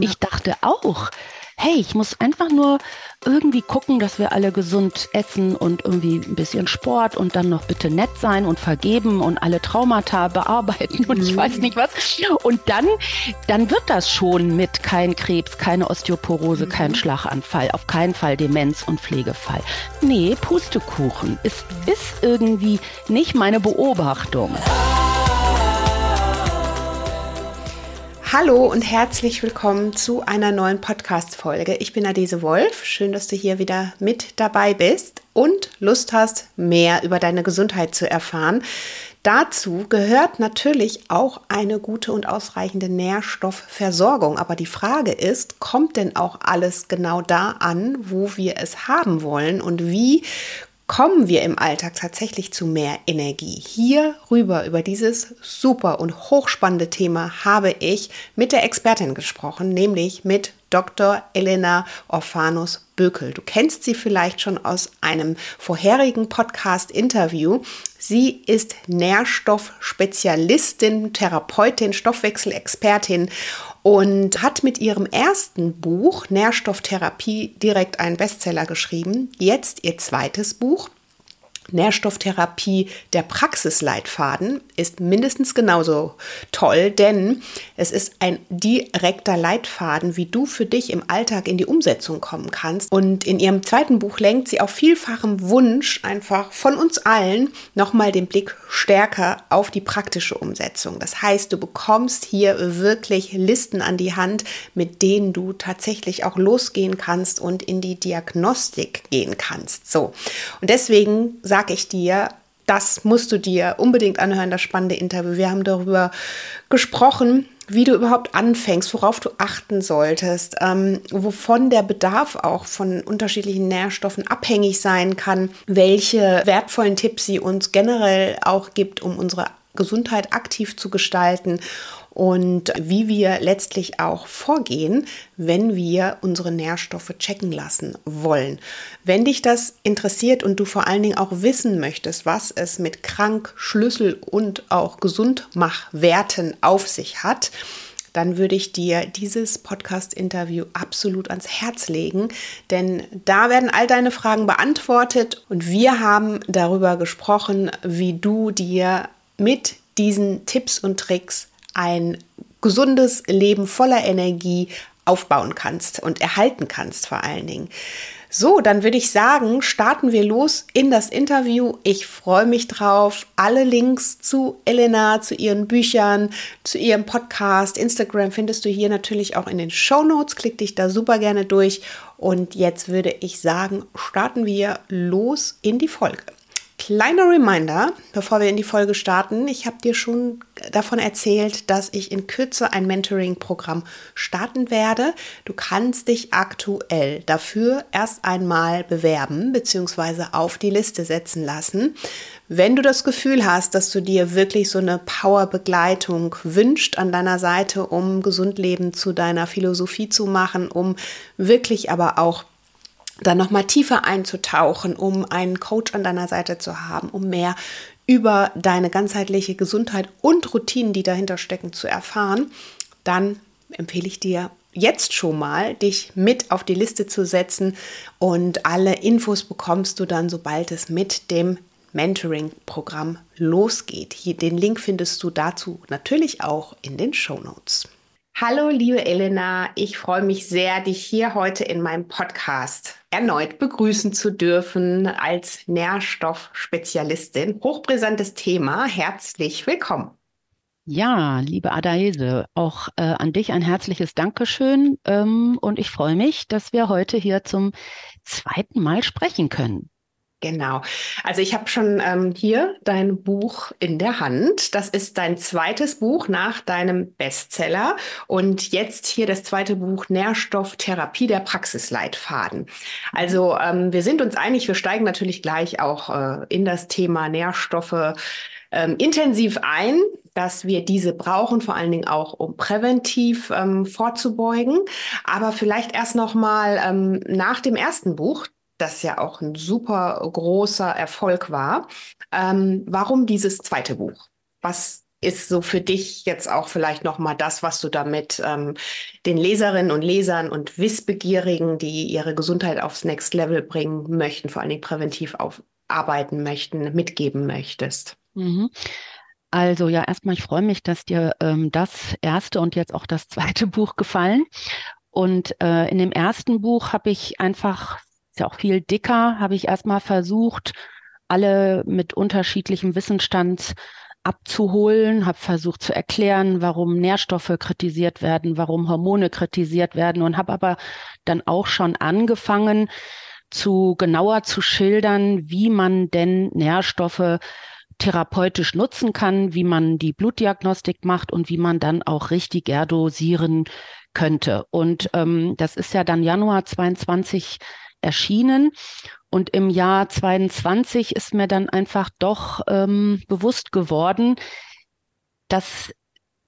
Ich dachte auch, hey, ich muss einfach nur irgendwie gucken, dass wir alle gesund essen und irgendwie ein bisschen Sport und dann noch bitte nett sein und vergeben und alle Traumata bearbeiten und ich weiß nicht was. Und dann, dann wird das schon mit kein Krebs, keine Osteoporose, kein mhm. Schlaganfall, auf keinen Fall Demenz und Pflegefall. Nee, Pustekuchen ist, ist irgendwie nicht meine Beobachtung. Hallo und herzlich willkommen zu einer neuen Podcast-Folge. Ich bin Adese Wolf. Schön, dass du hier wieder mit dabei bist und Lust hast, mehr über deine Gesundheit zu erfahren. Dazu gehört natürlich auch eine gute und ausreichende Nährstoffversorgung. Aber die Frage ist, kommt denn auch alles genau da an, wo wir es haben wollen? Und wie kommen wir im Alltag tatsächlich zu mehr Energie. Hierüber, über dieses super und hochspannende Thema, habe ich mit der Expertin gesprochen, nämlich mit Dr. Elena Orphanus Bökel. Du kennst sie vielleicht schon aus einem vorherigen Podcast-Interview. Sie ist Nährstoffspezialistin, Therapeutin, Stoffwechselexpertin und hat mit ihrem ersten Buch Nährstofftherapie direkt einen Bestseller geschrieben. Jetzt ihr zweites Buch Nährstofftherapie, der Praxisleitfaden ist mindestens genauso toll, denn es ist ein direkter Leitfaden, wie du für dich im Alltag in die Umsetzung kommen kannst. Und in ihrem zweiten Buch lenkt sie auf vielfachem Wunsch einfach von uns allen nochmal den Blick stärker auf die praktische Umsetzung. Das heißt, du bekommst hier wirklich Listen an die Hand, mit denen du tatsächlich auch losgehen kannst und in die Diagnostik gehen kannst. So. Und deswegen sage ich dir, das musst du dir unbedingt anhören, das spannende Interview. Wir haben darüber gesprochen, wie du überhaupt anfängst, worauf du achten solltest, ähm, wovon der Bedarf auch von unterschiedlichen Nährstoffen abhängig sein kann, welche wertvollen Tipps sie uns generell auch gibt, um unsere Gesundheit aktiv zu gestalten und wie wir letztlich auch vorgehen, wenn wir unsere Nährstoffe checken lassen wollen. Wenn dich das interessiert und du vor allen Dingen auch wissen möchtest, was es mit Krank, Schlüssel und auch Gesundmachwerten auf sich hat, dann würde ich dir dieses Podcast-Interview absolut ans Herz legen, denn da werden all deine Fragen beantwortet und wir haben darüber gesprochen, wie du dir mit diesen Tipps und Tricks ein gesundes Leben voller Energie aufbauen kannst und erhalten kannst vor allen Dingen. So, dann würde ich sagen, starten wir los in das Interview. Ich freue mich drauf. Alle Links zu Elena, zu ihren Büchern, zu ihrem Podcast, Instagram findest du hier natürlich auch in den Show Notes. Klick dich da super gerne durch. Und jetzt würde ich sagen, starten wir los in die Folge. Kleiner Reminder, bevor wir in die Folge starten. Ich habe dir schon davon erzählt, dass ich in Kürze ein Mentoring-Programm starten werde. Du kannst dich aktuell dafür erst einmal bewerben bzw. auf die Liste setzen lassen. Wenn du das Gefühl hast, dass du dir wirklich so eine Power-Begleitung wünscht an deiner Seite, um gesund leben zu deiner Philosophie zu machen, um wirklich aber auch dann nochmal tiefer einzutauchen, um einen Coach an deiner Seite zu haben, um mehr über deine ganzheitliche Gesundheit und Routinen, die dahinter stecken, zu erfahren, dann empfehle ich dir jetzt schon mal, dich mit auf die Liste zu setzen und alle Infos bekommst du dann, sobald es mit dem Mentoring-Programm losgeht. Hier, den Link findest du dazu natürlich auch in den Show Notes. Hallo, liebe Elena, ich freue mich sehr, dich hier heute in meinem Podcast erneut begrüßen zu dürfen als Nährstoffspezialistin. Hochbrisantes Thema, herzlich willkommen. Ja, liebe Adaese, auch äh, an dich ein herzliches Dankeschön ähm, und ich freue mich, dass wir heute hier zum zweiten Mal sprechen können. Genau. Also ich habe schon ähm, hier dein Buch in der Hand. Das ist dein zweites Buch nach deinem Bestseller. Und jetzt hier das zweite Buch Nährstofftherapie der Praxisleitfaden. Also ähm, wir sind uns einig, wir steigen natürlich gleich auch äh, in das Thema Nährstoffe ähm, intensiv ein dass wir diese brauchen, vor allen Dingen auch, um präventiv ähm, vorzubeugen. Aber vielleicht erst noch mal ähm, nach dem ersten Buch, das ja auch ein super großer Erfolg war. Ähm, warum dieses zweite Buch? Was ist so für dich jetzt auch vielleicht nochmal das, was du damit ähm, den Leserinnen und Lesern und Wissbegierigen, die ihre Gesundheit aufs Next Level bringen möchten, vor allen Dingen präventiv arbeiten möchten, mitgeben möchtest? Mhm. Also ja, erstmal, ich freue mich, dass dir ähm, das erste und jetzt auch das zweite Buch gefallen. Und äh, in dem ersten Buch habe ich einfach, ist ja auch viel dicker, habe ich erstmal versucht, alle mit unterschiedlichem Wissensstand abzuholen, habe versucht zu erklären, warum Nährstoffe kritisiert werden, warum Hormone kritisiert werden und habe aber dann auch schon angefangen, zu genauer zu schildern, wie man denn Nährstoffe therapeutisch nutzen kann, wie man die Blutdiagnostik macht und wie man dann auch richtig dosieren könnte. Und ähm, das ist ja dann Januar 22 erschienen. Und im Jahr 22 ist mir dann einfach doch ähm, bewusst geworden, dass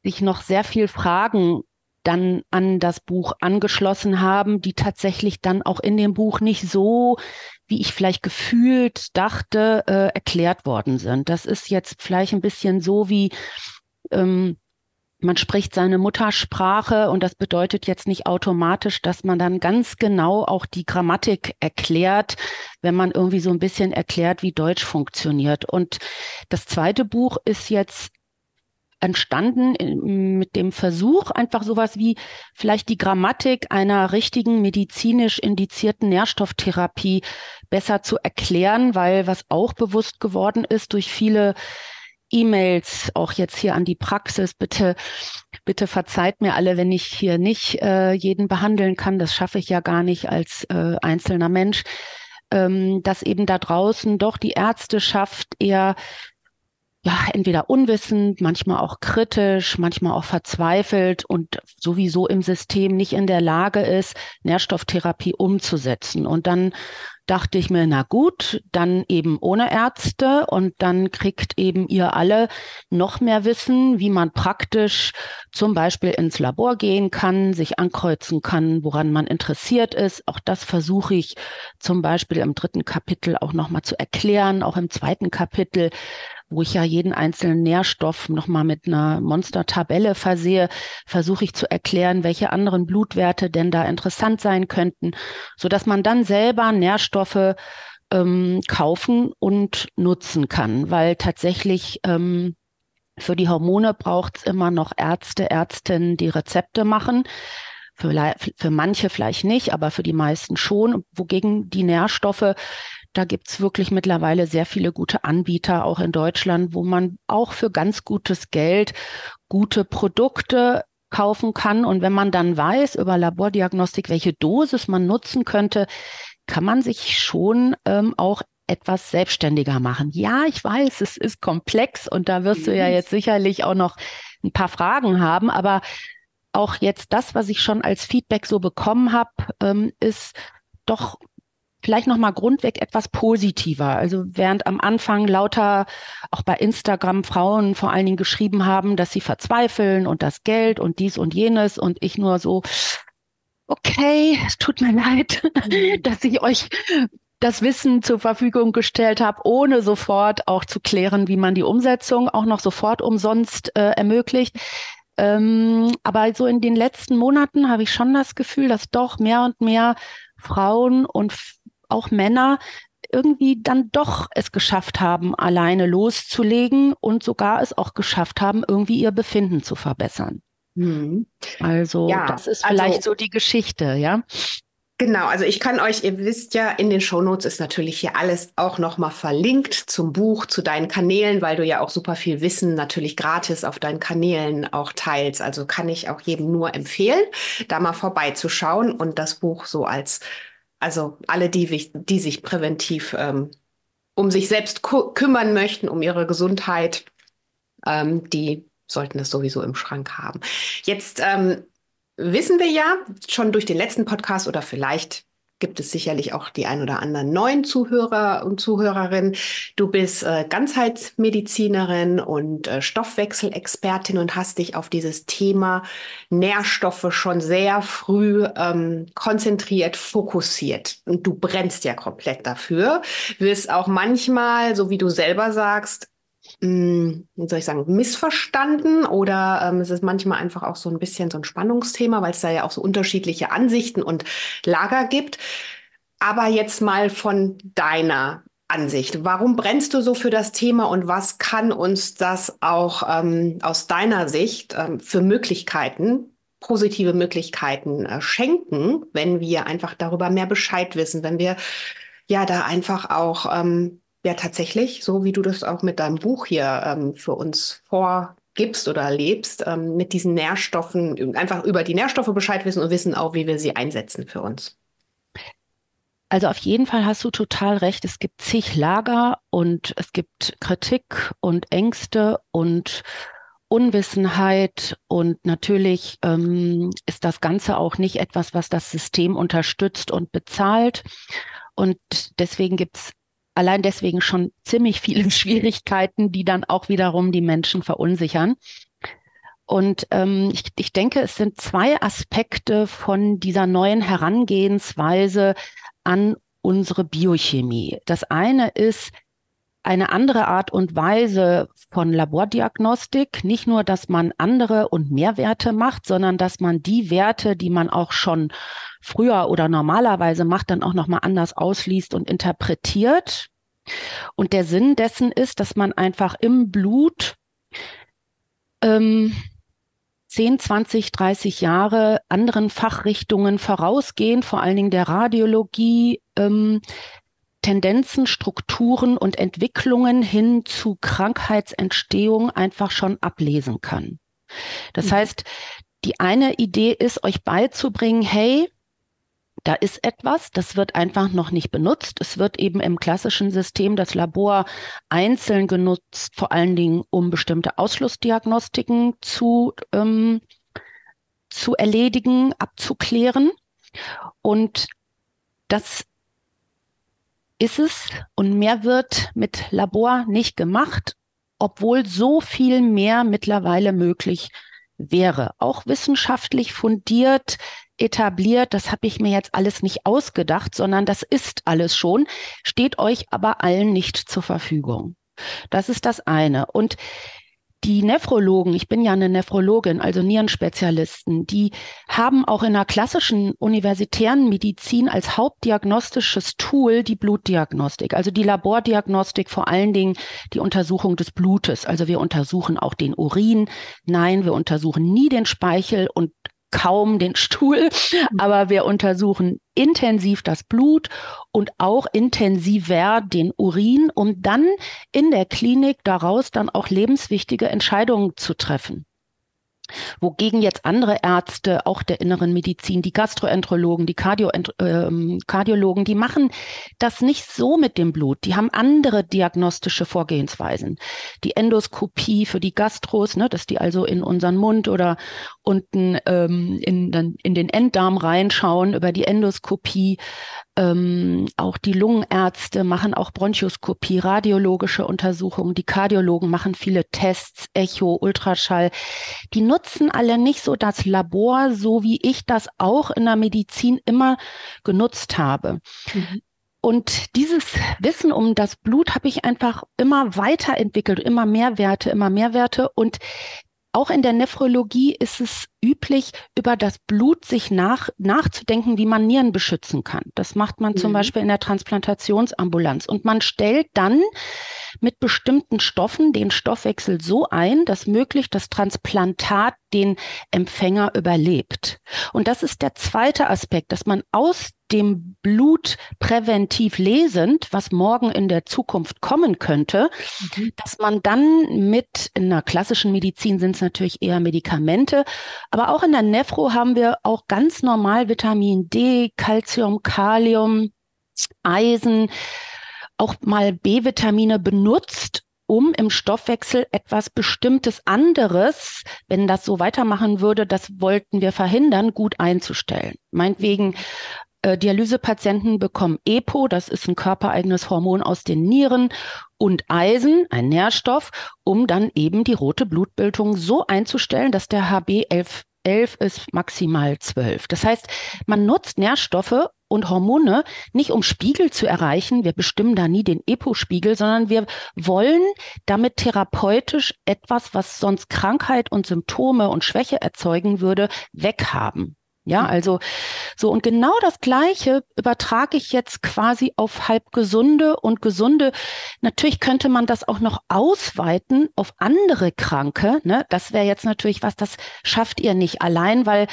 sich noch sehr viel Fragen dann an das Buch angeschlossen haben, die tatsächlich dann auch in dem Buch nicht so, wie ich vielleicht gefühlt dachte, äh, erklärt worden sind. Das ist jetzt vielleicht ein bisschen so wie ähm, man spricht seine Muttersprache und das bedeutet jetzt nicht automatisch, dass man dann ganz genau auch die Grammatik erklärt, wenn man irgendwie so ein bisschen erklärt, wie Deutsch funktioniert. Und das zweite Buch ist jetzt entstanden mit dem Versuch, einfach sowas wie vielleicht die Grammatik einer richtigen medizinisch indizierten Nährstofftherapie besser zu erklären, weil was auch bewusst geworden ist durch viele E-Mails, auch jetzt hier an die Praxis, bitte, bitte verzeiht mir alle, wenn ich hier nicht äh, jeden behandeln kann. Das schaffe ich ja gar nicht als äh, einzelner Mensch. Ähm, dass eben da draußen doch die Ärzteschaft eher ja, entweder unwissend, manchmal auch kritisch, manchmal auch verzweifelt und sowieso im System nicht in der Lage ist, Nährstofftherapie umzusetzen. Und dann dachte ich mir, na gut, dann eben ohne Ärzte und dann kriegt eben ihr alle noch mehr Wissen, wie man praktisch zum Beispiel ins Labor gehen kann, sich ankreuzen kann, woran man interessiert ist. Auch das versuche ich zum Beispiel im dritten Kapitel auch nochmal zu erklären, auch im zweiten Kapitel wo ich ja jeden einzelnen Nährstoff nochmal mit einer Monster-Tabelle versehe, versuche ich zu erklären, welche anderen Blutwerte denn da interessant sein könnten, so dass man dann selber Nährstoffe ähm, kaufen und nutzen kann, weil tatsächlich ähm, für die Hormone braucht es immer noch Ärzte, Ärztinnen, die Rezepte machen. Für, für manche vielleicht nicht, aber für die meisten schon. Wogegen die Nährstoffe da gibt's wirklich mittlerweile sehr viele gute Anbieter, auch in Deutschland, wo man auch für ganz gutes Geld gute Produkte kaufen kann. Und wenn man dann weiß über Labordiagnostik, welche Dosis man nutzen könnte, kann man sich schon ähm, auch etwas selbstständiger machen. Ja, ich weiß, es ist komplex und da wirst du ja mhm. jetzt sicherlich auch noch ein paar Fragen haben, aber auch jetzt das, was ich schon als Feedback so bekommen habe, ähm, ist doch vielleicht nochmal grundweg etwas positiver. Also während am Anfang lauter auch bei Instagram Frauen vor allen Dingen geschrieben haben, dass sie verzweifeln und das Geld und dies und jenes und ich nur so, okay, es tut mir leid, mhm. dass ich euch das Wissen zur Verfügung gestellt habe, ohne sofort auch zu klären, wie man die Umsetzung auch noch sofort umsonst äh, ermöglicht. Ähm, aber so in den letzten Monaten habe ich schon das Gefühl, dass doch mehr und mehr Frauen und auch Männer irgendwie dann doch es geschafft haben, alleine loszulegen und sogar es auch geschafft haben, irgendwie ihr Befinden zu verbessern. Mhm. Also ja, das ist vielleicht also, so die Geschichte, ja. Genau, also ich kann euch, ihr wisst ja, in den Shownotes ist natürlich hier alles auch nochmal verlinkt zum Buch, zu deinen Kanälen, weil du ja auch super viel Wissen natürlich gratis auf deinen Kanälen auch teilst. Also kann ich auch jedem nur empfehlen, da mal vorbeizuschauen und das Buch so als also alle, die, die sich präventiv ähm, um sich selbst kümmern möchten, um ihre Gesundheit, ähm, die sollten es sowieso im Schrank haben. Jetzt ähm, wissen wir ja schon durch den letzten Podcast oder vielleicht gibt es sicherlich auch die ein oder anderen neuen Zuhörer und Zuhörerinnen. Du bist äh, Ganzheitsmedizinerin und äh, Stoffwechselexpertin und hast dich auf dieses Thema Nährstoffe schon sehr früh ähm, konzentriert, fokussiert. Und du brennst ja komplett dafür. Wirst auch manchmal, so wie du selber sagst, wie soll ich sagen, missverstanden oder ähm, es ist manchmal einfach auch so ein bisschen so ein Spannungsthema, weil es da ja auch so unterschiedliche Ansichten und Lager gibt. Aber jetzt mal von deiner Ansicht. Warum brennst du so für das Thema und was kann uns das auch ähm, aus deiner Sicht ähm, für Möglichkeiten, positive Möglichkeiten äh, schenken, wenn wir einfach darüber mehr Bescheid wissen, wenn wir ja da einfach auch ähm, ja tatsächlich, so wie du das auch mit deinem Buch hier ähm, für uns vorgibst oder lebst, ähm, mit diesen Nährstoffen, einfach über die Nährstoffe Bescheid wissen und wissen auch, wie wir sie einsetzen für uns. Also auf jeden Fall hast du total recht. Es gibt zig Lager und es gibt Kritik und Ängste und Unwissenheit und natürlich ähm, ist das Ganze auch nicht etwas, was das System unterstützt und bezahlt. Und deswegen gibt's allein deswegen schon ziemlich viele Schwierigkeiten, die dann auch wiederum die Menschen verunsichern. Und ähm, ich, ich denke, es sind zwei Aspekte von dieser neuen Herangehensweise an unsere Biochemie. Das eine ist eine andere Art und Weise von Labordiagnostik. Nicht nur, dass man andere und mehr Werte macht, sondern dass man die Werte, die man auch schon früher oder normalerweise macht, dann auch nochmal anders ausliest und interpretiert. Und der Sinn dessen ist, dass man einfach im Blut ähm, 10, 20, 30 Jahre anderen Fachrichtungen vorausgehen, vor allen Dingen der Radiologie, ähm, Tendenzen, Strukturen und Entwicklungen hin zu Krankheitsentstehung einfach schon ablesen kann. Das mhm. heißt, die eine Idee ist, euch beizubringen, hey, da ist etwas, das wird einfach noch nicht benutzt. Es wird eben im klassischen System das Labor einzeln genutzt, vor allen Dingen um bestimmte Ausschlussdiagnostiken zu, ähm, zu erledigen, abzuklären. Und das ist es und mehr wird mit Labor nicht gemacht, obwohl so viel mehr mittlerweile möglich wäre. Auch wissenschaftlich fundiert, etabliert, das habe ich mir jetzt alles nicht ausgedacht, sondern das ist alles schon, steht euch aber allen nicht zur Verfügung. Das ist das eine. Und die Nephrologen, ich bin ja eine Nephrologin, also Nierenspezialisten, die haben auch in der klassischen universitären Medizin als hauptdiagnostisches Tool die Blutdiagnostik, also die Labordiagnostik, vor allen Dingen die Untersuchung des Blutes. Also wir untersuchen auch den Urin. Nein, wir untersuchen nie den Speichel und kaum den Stuhl, mhm. aber wir untersuchen intensiv das Blut und auch intensiver den Urin, um dann in der Klinik daraus dann auch lebenswichtige Entscheidungen zu treffen. Wogegen jetzt andere Ärzte, auch der inneren Medizin, die Gastroenterologen, die Kardio, äh, Kardiologen, die machen das nicht so mit dem Blut. Die haben andere diagnostische Vorgehensweisen. Die Endoskopie für die Gastros, ne, dass die also in unseren Mund oder unten ähm, in, in den Enddarm reinschauen über die Endoskopie. Ähm, auch die Lungenärzte machen auch Bronchoskopie, radiologische Untersuchungen. Die Kardiologen machen viele Tests, Echo, Ultraschall. Die nutzen alle nicht so das Labor, so wie ich das auch in der Medizin immer genutzt habe. Mhm. Und dieses Wissen um das Blut habe ich einfach immer weiterentwickelt, immer mehr Werte, immer mehr Werte. Und auch in der Nephrologie ist es üblich, über das Blut sich nach, nachzudenken, wie man Nieren beschützen kann. Das macht man mhm. zum Beispiel in der Transplantationsambulanz. Und man stellt dann mit bestimmten Stoffen den Stoffwechsel so ein, dass möglich das Transplantat den Empfänger überlebt. Und das ist der zweite Aspekt, dass man aus dem Blut präventiv lesend, was morgen in der Zukunft kommen könnte, mhm. dass man dann mit, in der klassischen Medizin sind es natürlich eher Medikamente, aber auch in der Nephro haben wir auch ganz normal Vitamin D, Calcium, Kalium, Eisen, auch mal B-Vitamine benutzt, um im Stoffwechsel etwas Bestimmtes anderes, wenn das so weitermachen würde, das wollten wir verhindern, gut einzustellen. Meinetwegen äh, Dialysepatienten bekommen EPO, das ist ein körpereigenes Hormon aus den Nieren, und Eisen, ein Nährstoff, um dann eben die rote Blutbildung so einzustellen, dass der HB 11 11 ist maximal 12. Das heißt, man nutzt Nährstoffe, und Hormone nicht um Spiegel zu erreichen. Wir bestimmen da nie den EPO-Spiegel, sondern wir wollen damit therapeutisch etwas, was sonst Krankheit und Symptome und Schwäche erzeugen würde, weghaben. Ja, mhm. also so und genau das Gleiche übertrage ich jetzt quasi auf halb gesunde und gesunde. Natürlich könnte man das auch noch ausweiten auf andere Kranke. Ne? Das wäre jetzt natürlich was, das schafft ihr nicht allein, weil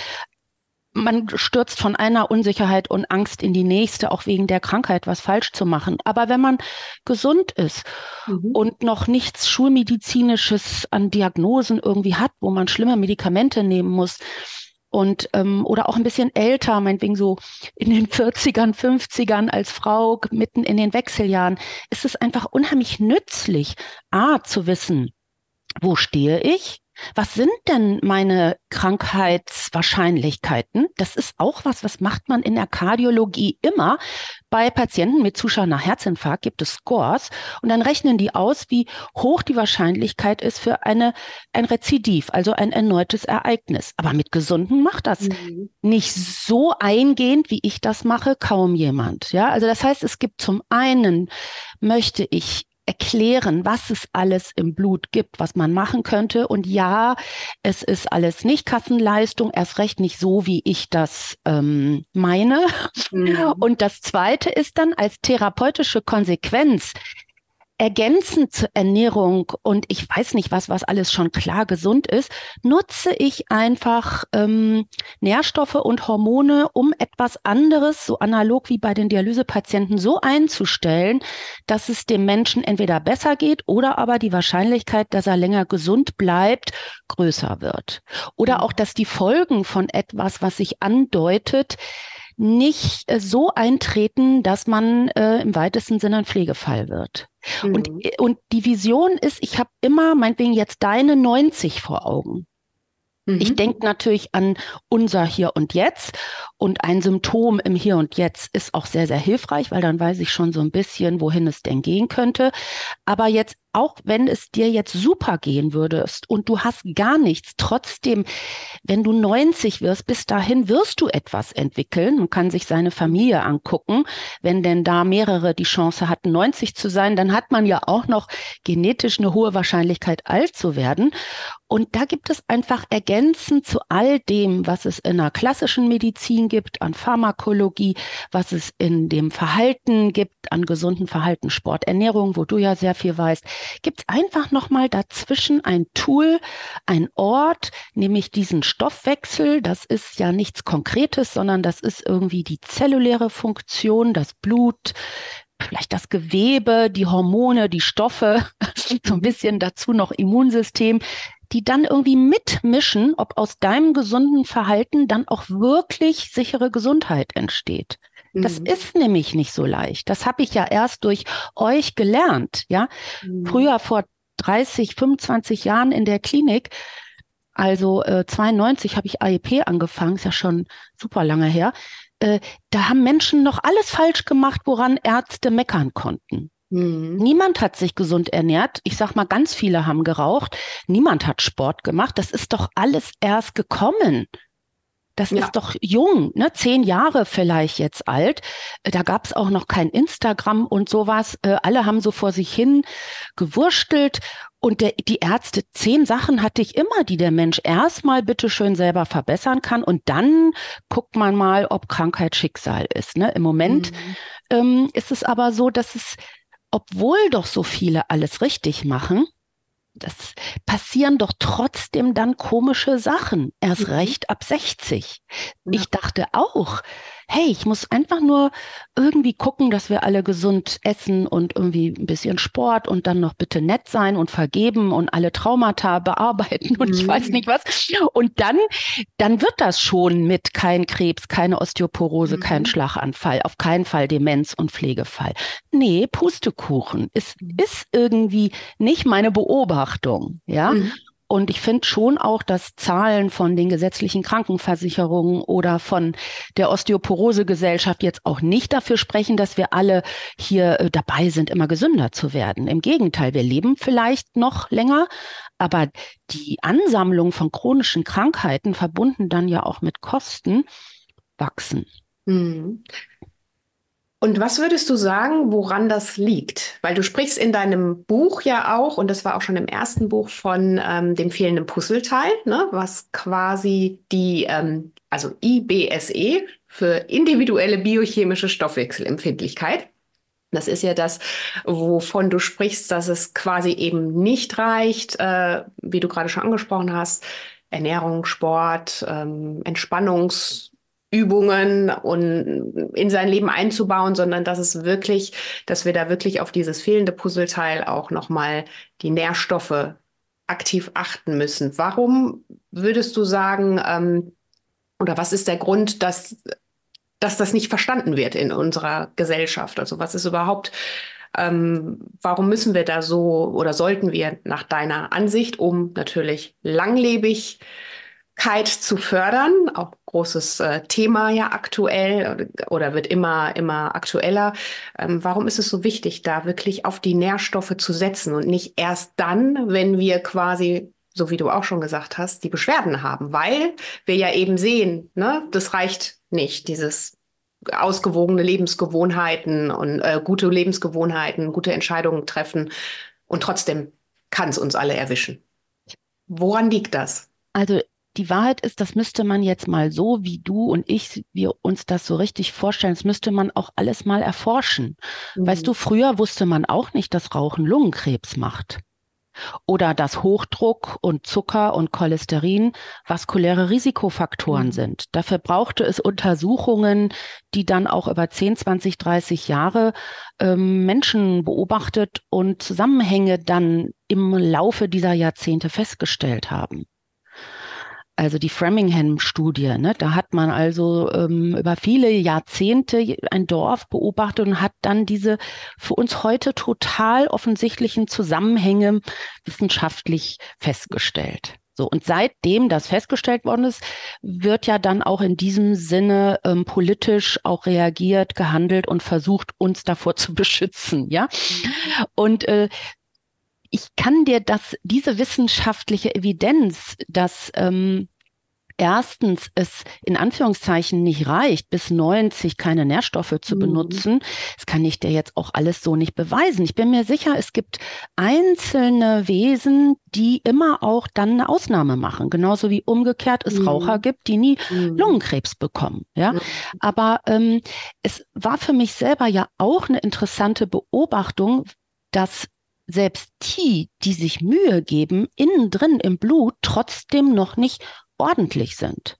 man stürzt von einer Unsicherheit und Angst in die nächste, auch wegen der Krankheit was falsch zu machen. Aber wenn man gesund ist mhm. und noch nichts Schulmedizinisches an Diagnosen irgendwie hat, wo man schlimme Medikamente nehmen muss, und ähm, oder auch ein bisschen älter, meinetwegen so in den 40ern, 50ern als Frau, mitten in den Wechseljahren, ist es einfach unheimlich nützlich, A, zu wissen, wo stehe ich? Was sind denn meine Krankheitswahrscheinlichkeiten? Das ist auch was, was macht man in der Kardiologie immer. Bei Patienten mit Zuschauern nach Herzinfarkt gibt es Scores und dann rechnen die aus, wie hoch die Wahrscheinlichkeit ist für eine, ein Rezidiv, also ein erneutes Ereignis. Aber mit Gesunden macht das mhm. nicht so eingehend, wie ich das mache, kaum jemand. Ja, also das heißt, es gibt zum einen möchte ich erklären, was es alles im Blut gibt, was man machen könnte. Und ja, es ist alles nicht Kassenleistung, erst recht nicht so, wie ich das ähm, meine. Mhm. Und das Zweite ist dann als therapeutische Konsequenz ergänzend zur Ernährung und ich weiß nicht was, was alles schon klar gesund ist, nutze ich einfach ähm, Nährstoffe und Hormone, um etwas anderes, so analog wie bei den Dialysepatienten, so einzustellen, dass es dem Menschen entweder besser geht oder aber die Wahrscheinlichkeit, dass er länger gesund bleibt, größer wird. Oder mhm. auch, dass die Folgen von etwas, was sich andeutet, nicht äh, so eintreten, dass man äh, im weitesten Sinne ein Pflegefall wird. Mhm. Und, äh, und die Vision ist, ich habe immer meinetwegen jetzt deine 90 vor Augen. Mhm. Ich denke natürlich an unser Hier und Jetzt und ein Symptom im Hier und Jetzt ist auch sehr, sehr hilfreich, weil dann weiß ich schon so ein bisschen, wohin es denn gehen könnte. Aber jetzt auch wenn es dir jetzt super gehen würdest und du hast gar nichts, trotzdem, wenn du 90 wirst, bis dahin wirst du etwas entwickeln. Man kann sich seine Familie angucken. Wenn denn da mehrere die Chance hatten, 90 zu sein, dann hat man ja auch noch genetisch eine hohe Wahrscheinlichkeit, alt zu werden. Und da gibt es einfach ergänzend zu all dem, was es in der klassischen Medizin gibt, an Pharmakologie, was es in dem Verhalten gibt, an gesunden Verhalten, Sport, Ernährung, wo du ja sehr viel weißt, gibt es einfach nochmal dazwischen ein Tool, ein Ort, nämlich diesen Stoffwechsel. Das ist ja nichts Konkretes, sondern das ist irgendwie die zelluläre Funktion, das Blut, vielleicht das Gewebe, die Hormone, die Stoffe, so ein bisschen dazu noch Immunsystem, die dann irgendwie mitmischen, ob aus deinem gesunden Verhalten dann auch wirklich sichere Gesundheit entsteht. Das mhm. ist nämlich nicht so leicht. Das habe ich ja erst durch euch gelernt. Ja, mhm. früher vor 30, 25 Jahren in der Klinik, also äh, 92 habe ich AEP angefangen, ist ja schon super lange her. Äh, da haben Menschen noch alles falsch gemacht, woran Ärzte meckern konnten. Mhm. Niemand hat sich gesund ernährt. Ich sag mal, ganz viele haben geraucht. Niemand hat Sport gemacht. Das ist doch alles erst gekommen. Das ja. ist doch jung, ne? Zehn Jahre vielleicht jetzt alt. Äh, da gab es auch noch kein Instagram und sowas. Äh, alle haben so vor sich hin gewurstelt. Und der, die Ärzte, zehn Sachen hatte ich immer, die der Mensch erstmal bitteschön selber verbessern kann. Und dann guckt man mal, ob Krankheit Schicksal ist. Ne? Im Moment mhm. ähm, ist es aber so, dass es, obwohl doch so viele alles richtig machen, das passieren doch trotzdem dann komische Sachen. Erst mhm. recht ab 60. Ja. Ich dachte auch, hey, ich muss einfach nur irgendwie gucken, dass wir alle gesund essen und irgendwie ein bisschen Sport und dann noch bitte nett sein und vergeben und alle Traumata bearbeiten und mhm. ich weiß mhm. nicht was. Und dann, dann wird das schon mit kein Krebs, keine Osteoporose, mhm. kein Schlaganfall, auf keinen Fall Demenz und Pflegefall. Nee, Pustekuchen. Es mhm. ist irgendwie nicht meine Beobachtung, ja. Mhm. Und ich finde schon auch, dass Zahlen von den gesetzlichen Krankenversicherungen oder von der Osteoporose-Gesellschaft jetzt auch nicht dafür sprechen, dass wir alle hier äh, dabei sind, immer gesünder zu werden. Im Gegenteil, wir leben vielleicht noch länger, aber die Ansammlung von chronischen Krankheiten, verbunden dann ja auch mit Kosten, wachsen. Mhm. Und was würdest du sagen, woran das liegt? Weil du sprichst in deinem Buch ja auch, und das war auch schon im ersten Buch, von ähm, dem fehlenden Puzzleteil, ne? was quasi die, ähm, also IBSE für individuelle biochemische Stoffwechselempfindlichkeit. Das ist ja das, wovon du sprichst, dass es quasi eben nicht reicht, äh, wie du gerade schon angesprochen hast, Ernährung, Sport, ähm, Entspannungs Übungen und in sein Leben einzubauen, sondern dass es wirklich, dass wir da wirklich auf dieses fehlende Puzzleteil auch nochmal die Nährstoffe aktiv achten müssen. Warum würdest du sagen, ähm, oder was ist der Grund, dass, dass das nicht verstanden wird in unserer Gesellschaft? Also was ist überhaupt, ähm, warum müssen wir da so oder sollten wir nach deiner Ansicht, um natürlich langlebig zu fördern, auch großes äh, Thema ja aktuell oder wird immer, immer aktueller. Ähm, warum ist es so wichtig, da wirklich auf die Nährstoffe zu setzen und nicht erst dann, wenn wir quasi, so wie du auch schon gesagt hast, die Beschwerden haben, weil wir ja eben sehen, ne, das reicht nicht, dieses ausgewogene Lebensgewohnheiten und äh, gute Lebensgewohnheiten, gute Entscheidungen treffen und trotzdem kann es uns alle erwischen. Woran liegt das? Also die Wahrheit ist, das müsste man jetzt mal so, wie du und ich, wir uns das so richtig vorstellen, das müsste man auch alles mal erforschen. Mhm. Weißt du, früher wusste man auch nicht, dass Rauchen Lungenkrebs macht. Oder dass Hochdruck und Zucker und Cholesterin vaskuläre Risikofaktoren mhm. sind. Dafür brauchte es Untersuchungen, die dann auch über 10, 20, 30 Jahre ähm, Menschen beobachtet und Zusammenhänge dann im Laufe dieser Jahrzehnte festgestellt haben also die Framingham-Studie, ne, da hat man also ähm, über viele Jahrzehnte ein Dorf beobachtet und hat dann diese für uns heute total offensichtlichen Zusammenhänge wissenschaftlich festgestellt. So, und seitdem das festgestellt worden ist, wird ja dann auch in diesem Sinne ähm, politisch auch reagiert, gehandelt und versucht, uns davor zu beschützen, ja. Mhm. Und äh, ich kann dir das, diese wissenschaftliche Evidenz, dass ähm, erstens es in Anführungszeichen nicht reicht, bis 90 keine Nährstoffe zu mhm. benutzen. Das kann ich dir jetzt auch alles so nicht beweisen. Ich bin mir sicher, es gibt einzelne Wesen, die immer auch dann eine Ausnahme machen. Genauso wie umgekehrt es mhm. Raucher gibt, die nie mhm. Lungenkrebs bekommen. Ja, aber ähm, es war für mich selber ja auch eine interessante Beobachtung, dass selbst die, die sich Mühe geben, innen drin im Blut trotzdem noch nicht ordentlich sind.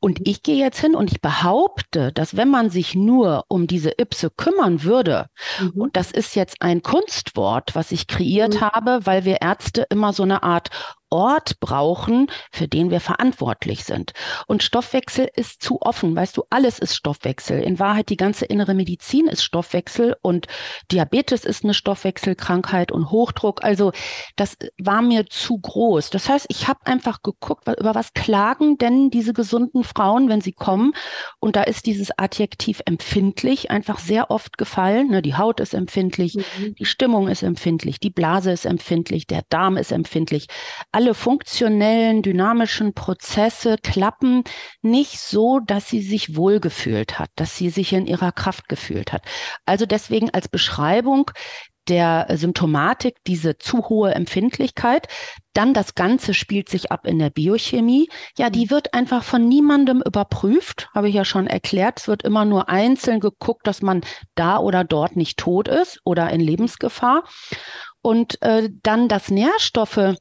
Und ich gehe jetzt hin und ich behaupte, dass wenn man sich nur um diese Ipse kümmern würde, mhm. und das ist jetzt ein Kunstwort, was ich kreiert mhm. habe, weil wir Ärzte immer so eine Art Ort brauchen, für den wir verantwortlich sind. Und Stoffwechsel ist zu offen. Weißt du, alles ist Stoffwechsel. In Wahrheit, die ganze innere Medizin ist Stoffwechsel und Diabetes ist eine Stoffwechselkrankheit und Hochdruck. Also das war mir zu groß. Das heißt, ich habe einfach geguckt, über was klagen denn diese gesunden Frauen, wenn sie kommen. Und da ist dieses Adjektiv empfindlich einfach sehr oft gefallen. Ne, die Haut ist empfindlich, mhm. die Stimmung ist empfindlich, die Blase ist empfindlich, der Darm ist empfindlich. Alle alle funktionellen, dynamischen Prozesse klappen nicht so, dass sie sich wohlgefühlt hat, dass sie sich in ihrer Kraft gefühlt hat. Also deswegen als Beschreibung der Symptomatik diese zu hohe Empfindlichkeit. Dann das Ganze spielt sich ab in der Biochemie. Ja, die wird einfach von niemandem überprüft, habe ich ja schon erklärt. Es wird immer nur einzeln geguckt, dass man da oder dort nicht tot ist oder in Lebensgefahr. Und äh, dann das Nährstoffe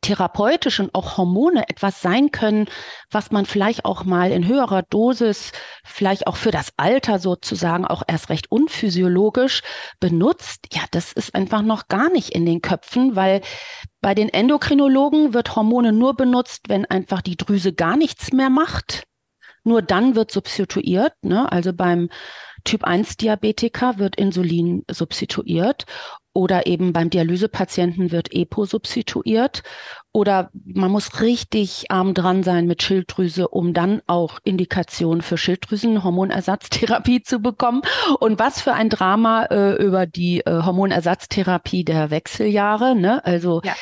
therapeutisch und auch Hormone etwas sein können, was man vielleicht auch mal in höherer Dosis, vielleicht auch für das Alter sozusagen auch erst recht unphysiologisch benutzt, ja, das ist einfach noch gar nicht in den Köpfen, weil bei den Endokrinologen wird Hormone nur benutzt, wenn einfach die Drüse gar nichts mehr macht. Nur dann wird substituiert, ne? also beim Typ 1 Diabetiker wird Insulin substituiert oder eben beim Dialysepatienten wird EPO substituiert. Oder man muss richtig arm dran sein mit Schilddrüse, um dann auch Indikationen für Schilddrüsenhormonersatztherapie zu bekommen. Und was für ein Drama äh, über die äh, Hormonersatztherapie der Wechseljahre. Ne? Also ja.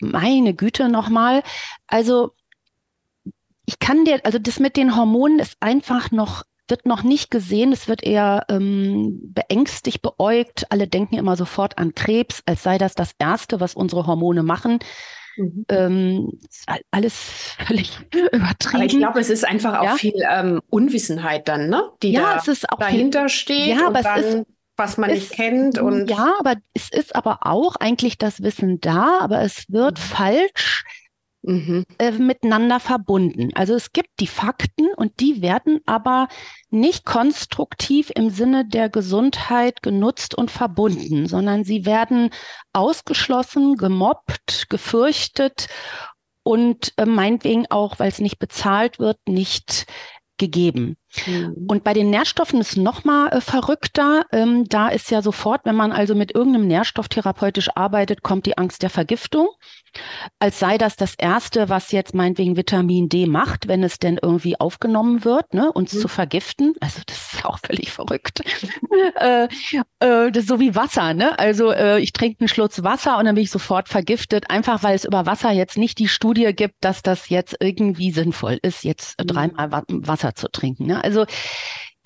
meine Güte nochmal. Also ich kann dir, also das mit den Hormonen ist einfach noch wird noch nicht gesehen. Es wird eher ähm, beängstigt, beäugt. Alle denken immer sofort an Krebs, als sei das das Erste, was unsere Hormone machen. Mhm. Ähm, alles völlig übertrieben. Aber ich glaube, es ist einfach auch ja? viel ähm, Unwissenheit dann, ne? Die ja, da es ist auch dahinter steht. Ja, aber es ist was man nicht kennt und ja, aber es ist aber auch eigentlich das Wissen da, aber es wird mhm. falsch mhm. äh, miteinander verbunden. Also es gibt die Fakten und die werden aber nicht konstruktiv im Sinne der Gesundheit genutzt und verbunden, sondern sie werden ausgeschlossen, gemobbt, gefürchtet und äh, meinetwegen auch, weil es nicht bezahlt wird, nicht gegeben. Mhm. Und bei den Nährstoffen ist noch mal äh, verrückter. Ähm, da ist ja sofort, wenn man also mit irgendeinem Nährstoff therapeutisch arbeitet, kommt die Angst der Vergiftung. Als sei das das Erste, was jetzt meinetwegen Vitamin D macht, wenn es denn irgendwie aufgenommen wird, ne, uns mhm. zu vergiften. Also das ist auch völlig verrückt. äh, äh, das ist so wie Wasser. Ne? Also äh, ich trinke einen Schluck Wasser und dann bin ich sofort vergiftet, einfach weil es über Wasser jetzt nicht die Studie gibt, dass das jetzt irgendwie sinnvoll ist, jetzt mhm. dreimal Wasser zu trinken. Ne? Also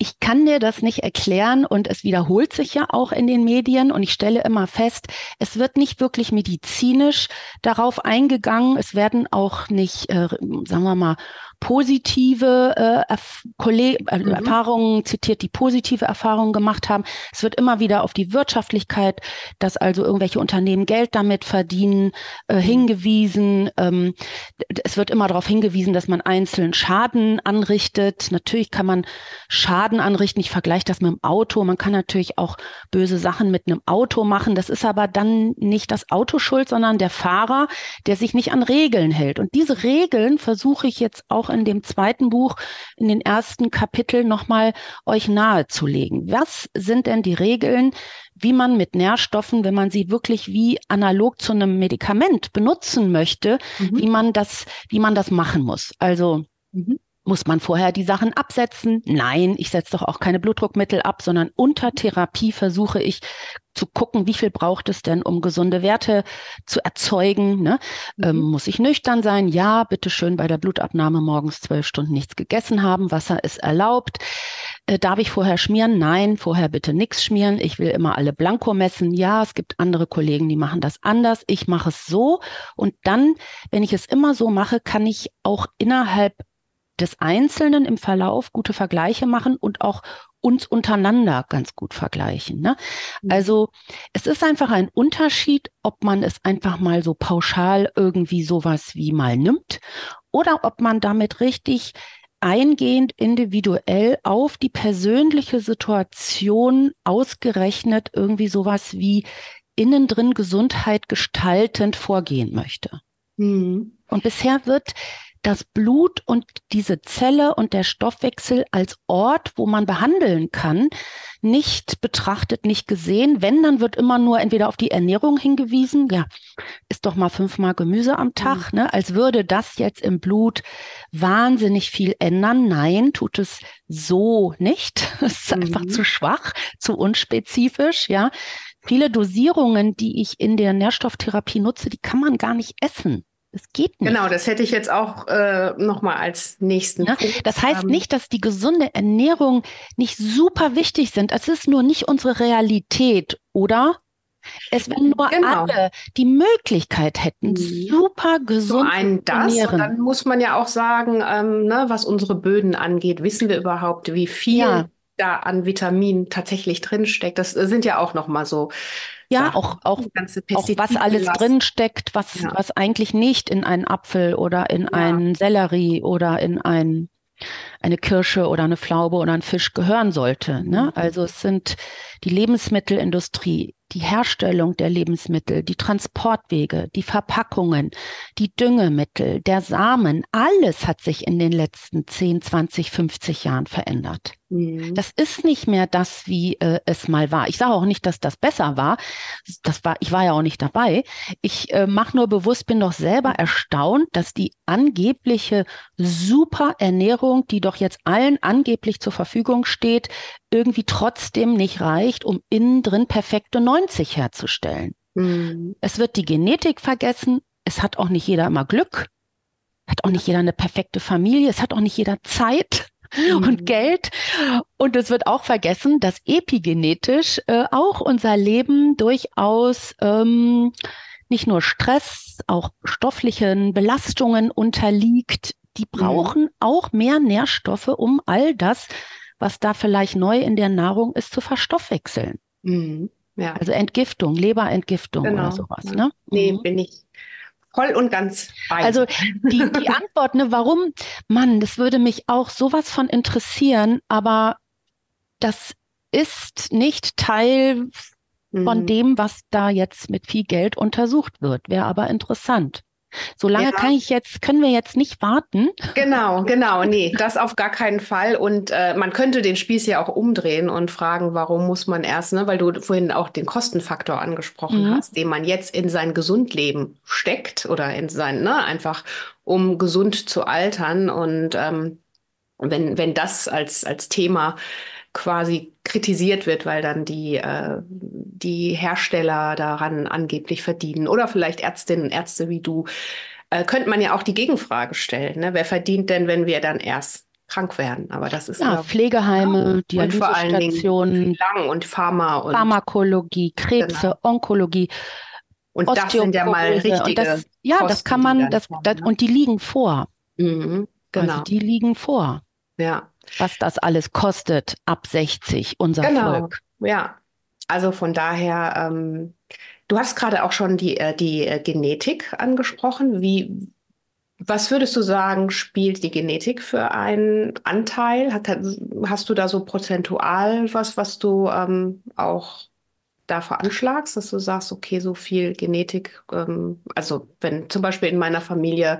ich kann dir das nicht erklären und es wiederholt sich ja auch in den Medien und ich stelle immer fest, es wird nicht wirklich medizinisch darauf eingegangen. Es werden auch nicht, äh, sagen wir mal, positive äh, Erf äh, mhm. Erfahrungen zitiert, die positive Erfahrungen gemacht haben. Es wird immer wieder auf die Wirtschaftlichkeit, dass also irgendwelche Unternehmen Geld damit verdienen, äh, mhm. hingewiesen. Ähm, es wird immer darauf hingewiesen, dass man einzeln Schaden anrichtet. Natürlich kann man Schaden anrichten. Ich vergleiche das mit dem Auto. Man kann natürlich auch böse Sachen mit einem Auto machen. Das ist aber dann nicht das Auto schuld, sondern der Fahrer, der sich nicht an Regeln hält. Und diese Regeln versuche ich jetzt auch in dem zweiten Buch, in den ersten Kapiteln nochmal euch nahezulegen. Was sind denn die Regeln, wie man mit Nährstoffen, wenn man sie wirklich wie analog zu einem Medikament benutzen möchte, mhm. wie man das, wie man das machen muss? Also, mhm. Muss man vorher die Sachen absetzen? Nein, ich setze doch auch keine Blutdruckmittel ab, sondern unter Therapie versuche ich zu gucken, wie viel braucht es denn, um gesunde Werte zu erzeugen. Ne? Mhm. Ähm, muss ich nüchtern sein? Ja, bitte schön bei der Blutabnahme morgens zwölf Stunden nichts gegessen haben. Wasser ist erlaubt. Äh, darf ich vorher schmieren? Nein, vorher bitte nichts schmieren. Ich will immer alle Blanko messen. Ja, es gibt andere Kollegen, die machen das anders. Ich mache es so. Und dann, wenn ich es immer so mache, kann ich auch innerhalb des Einzelnen im Verlauf gute Vergleiche machen und auch uns untereinander ganz gut vergleichen. Ne? Mhm. Also es ist einfach ein Unterschied, ob man es einfach mal so pauschal irgendwie sowas wie mal nimmt oder ob man damit richtig eingehend individuell auf die persönliche Situation ausgerechnet irgendwie sowas wie innen drin Gesundheit gestaltend vorgehen möchte. Mhm. Und bisher wird das Blut und diese Zelle und der Stoffwechsel als Ort, wo man behandeln kann, nicht betrachtet, nicht gesehen. Wenn, dann wird immer nur entweder auf die Ernährung hingewiesen, ja, ist doch mal fünfmal Gemüse am Tag, mhm. ne? als würde das jetzt im Blut wahnsinnig viel ändern. Nein, tut es so nicht. Es ist mhm. einfach zu schwach, zu unspezifisch, ja. Viele Dosierungen, die ich in der Nährstofftherapie nutze, die kann man gar nicht essen. Das geht nicht. Genau, das hätte ich jetzt auch äh, nochmal als nächsten ja, Punkt. Das heißt ähm, nicht, dass die gesunde Ernährung nicht super wichtig sind. Es ist nur nicht unsere Realität, oder? Es wenn nur genau. alle die Möglichkeit hätten, mhm. super gesund so ein zu ernähren. Und dann muss man ja auch sagen, ähm, ne, was unsere Böden angeht, wissen wir überhaupt, wie viel ja. da an Vitaminen tatsächlich drinsteckt. Das sind ja auch nochmal so ja, auch, auch, auch was alles drin steckt, was, ja. was eigentlich nicht in einen Apfel oder in ja. einen Sellerie oder in ein, eine Kirsche oder eine Pflaube oder ein Fisch gehören sollte. Ne? Mhm. Also es sind die Lebensmittelindustrie, die Herstellung der Lebensmittel, die Transportwege, die Verpackungen, die Düngemittel, der Samen, alles hat sich in den letzten 10, 20, 50 Jahren verändert. Mhm. Das ist nicht mehr das, wie äh, es mal war. Ich sage auch nicht, dass das besser war. Das war, ich war ja auch nicht dabei. Ich äh, mache nur bewusst, bin doch selber erstaunt, dass die angebliche super Ernährung, die doch jetzt allen angeblich zur Verfügung steht, irgendwie trotzdem nicht reicht, um innen drin perfekte 90 herzustellen. Mhm. Es wird die Genetik vergessen. Es hat auch nicht jeder immer Glück. Hat auch nicht jeder eine perfekte Familie. Es hat auch nicht jeder Zeit. Mhm. und Geld. Und es wird auch vergessen, dass epigenetisch äh, auch unser Leben durchaus ähm, nicht nur Stress, auch stofflichen Belastungen unterliegt. Die mhm. brauchen mhm. auch mehr Nährstoffe, um all das, was da vielleicht neu in der Nahrung ist, zu verstoffwechseln. Mhm. Ja. Also Entgiftung, Leberentgiftung genau. oder sowas. Ne? Nee, mhm. bin ich voll und ganz bei. Also die, die Antwort, ne, warum, Mann, das würde mich auch sowas von interessieren, aber das ist nicht Teil von mhm. dem, was da jetzt mit viel Geld untersucht wird. Wäre aber interessant. Solange ja. kann ich jetzt, können wir jetzt nicht warten. Genau, genau, nee, das auf gar keinen Fall. Und äh, man könnte den Spieß ja auch umdrehen und fragen, warum muss man erst, ne, weil du vorhin auch den Kostenfaktor angesprochen mhm. hast, den man jetzt in sein Gesundleben steckt oder in sein, ne, einfach um gesund zu altern. Und ähm, wenn, wenn das als, als Thema quasi kritisiert wird, weil dann die, äh, die Hersteller daran angeblich verdienen oder vielleicht Ärztinnen und Ärzte wie du, äh, könnte man ja auch die Gegenfrage stellen. Ne? Wer verdient denn, wenn wir dann erst krank werden? Aber das ist ja, glaub, Pflegeheime, Dialysestationen, Lang und Pharma und Pharmakologie, Krebse, genau. Onkologie. Und das sind ja mal richtige. Das, ja, Kosten, das kann man, das, das, ne? und die liegen vor. Mhm, genau. Also die liegen vor. Ja was das alles kostet ab 60, unser genau. Volk. Ja, also von daher, ähm, du hast gerade auch schon die, äh, die äh, Genetik angesprochen. Wie, was würdest du sagen, spielt die Genetik für einen Anteil? Hat, hast du da so prozentual was, was du ähm, auch da veranschlagst, dass du sagst, okay, so viel Genetik, ähm, also wenn zum Beispiel in meiner Familie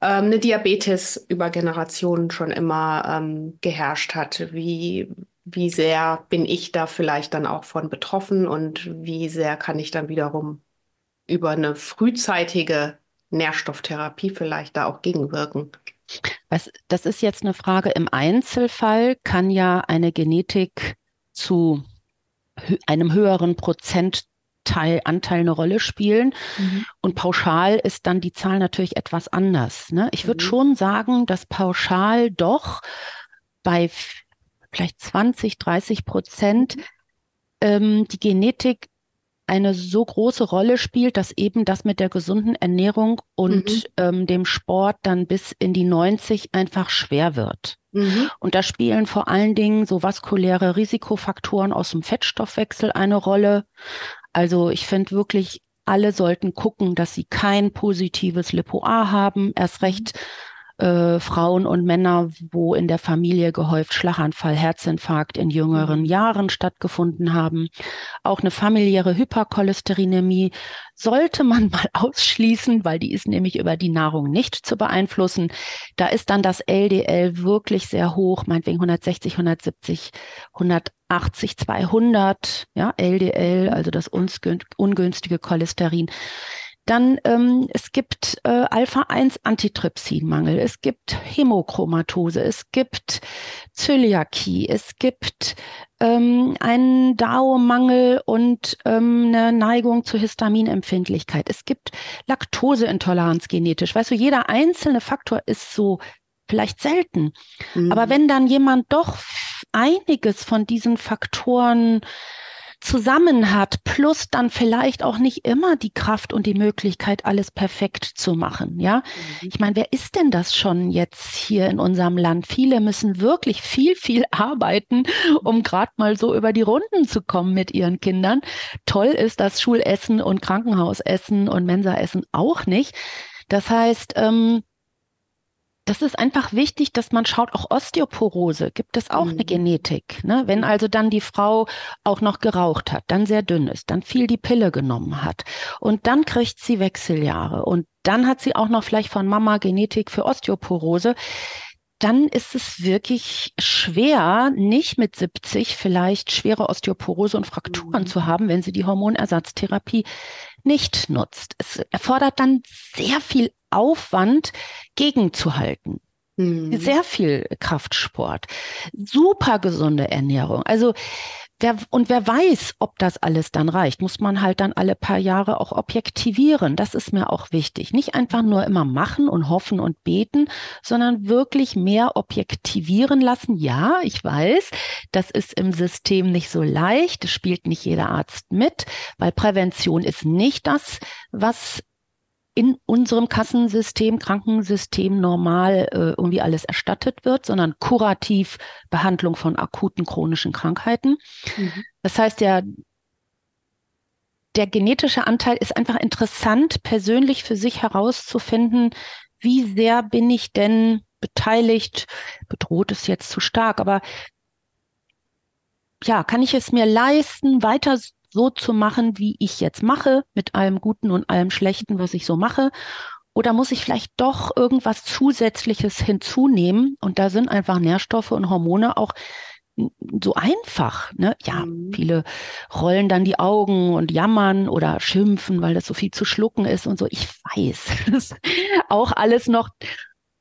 ähm, eine Diabetes über Generationen schon immer ähm, geherrscht hat. Wie, wie sehr bin ich da vielleicht dann auch von betroffen und wie sehr kann ich dann wiederum über eine frühzeitige Nährstofftherapie vielleicht da auch gegenwirken? Was, das ist jetzt eine Frage. Im Einzelfall kann ja eine Genetik zu einem höheren Prozent Teil, Anteil eine Rolle spielen. Mhm. Und pauschal ist dann die Zahl natürlich etwas anders. Ne? Ich würde mhm. schon sagen, dass pauschal doch bei vielleicht 20, 30 Prozent mhm. ähm, die Genetik eine so große Rolle spielt, dass eben das mit der gesunden Ernährung und mhm. ähm, dem Sport dann bis in die 90 einfach schwer wird. Mhm. Und da spielen vor allen Dingen so vaskuläre Risikofaktoren aus dem Fettstoffwechsel eine Rolle. Also ich finde wirklich, alle sollten gucken, dass sie kein positives Lipo-A haben, erst recht äh, Frauen und Männer, wo in der Familie gehäuft Schlaganfall, Herzinfarkt in jüngeren mhm. Jahren stattgefunden haben. Auch eine familiäre Hypercholesterinämie sollte man mal ausschließen, weil die ist nämlich über die Nahrung nicht zu beeinflussen. Da ist dann das LDL wirklich sehr hoch, meinetwegen 160, 170, 180, 200, ja, LDL, also das ungünstige Cholesterin. Dann ähm, es gibt äh, Alpha-1-Antitrypsinmangel, es gibt Hämochromatose, es gibt Zöliakie, es gibt ähm, einen DAO-Mangel und ähm, eine Neigung zur Histaminempfindlichkeit. Es gibt Laktoseintoleranz genetisch. Weißt du, jeder einzelne Faktor ist so vielleicht selten. Mhm. Aber wenn dann jemand doch einiges von diesen Faktoren zusammen hat, plus dann vielleicht auch nicht immer die Kraft und die Möglichkeit, alles perfekt zu machen. Ja, mhm. ich meine, wer ist denn das schon jetzt hier in unserem Land? Viele müssen wirklich viel, viel arbeiten, um gerade mal so über die Runden zu kommen mit ihren Kindern. Toll ist das Schulessen und Krankenhausessen und Mensaessen auch nicht. Das heißt, ähm, das ist einfach wichtig, dass man schaut, auch Osteoporose gibt es auch mhm. eine Genetik. Ne? Wenn also dann die Frau auch noch geraucht hat, dann sehr dünn ist, dann viel die Pille genommen hat und dann kriegt sie Wechseljahre und dann hat sie auch noch vielleicht von Mama Genetik für Osteoporose, dann ist es wirklich schwer, nicht mit 70 vielleicht schwere Osteoporose und Frakturen mhm. zu haben, wenn sie die Hormonersatztherapie nicht nutzt. Es erfordert dann sehr viel Aufwand gegenzuhalten. Mhm. Sehr viel Kraftsport, super gesunde Ernährung. Also wer, und wer weiß, ob das alles dann reicht, muss man halt dann alle paar Jahre auch objektivieren. Das ist mir auch wichtig. Nicht einfach nur immer machen und hoffen und beten, sondern wirklich mehr objektivieren lassen. Ja, ich weiß, das ist im System nicht so leicht. Das spielt nicht jeder Arzt mit, weil Prävention ist nicht das, was in unserem Kassensystem, Krankensystem normal äh, irgendwie alles erstattet wird, sondern kurativ Behandlung von akuten chronischen Krankheiten. Mhm. Das heißt, der, der genetische Anteil ist einfach interessant, persönlich für sich herauszufinden, wie sehr bin ich denn beteiligt, bedroht ist jetzt zu stark, aber ja, kann ich es mir leisten, weiter so zu machen, wie ich jetzt mache, mit allem Guten und allem Schlechten, was ich so mache? Oder muss ich vielleicht doch irgendwas Zusätzliches hinzunehmen? Und da sind einfach Nährstoffe und Hormone auch so einfach. Ne? Ja, mhm. viele rollen dann die Augen und jammern oder schimpfen, weil das so viel zu schlucken ist und so. Ich weiß, das ist auch alles noch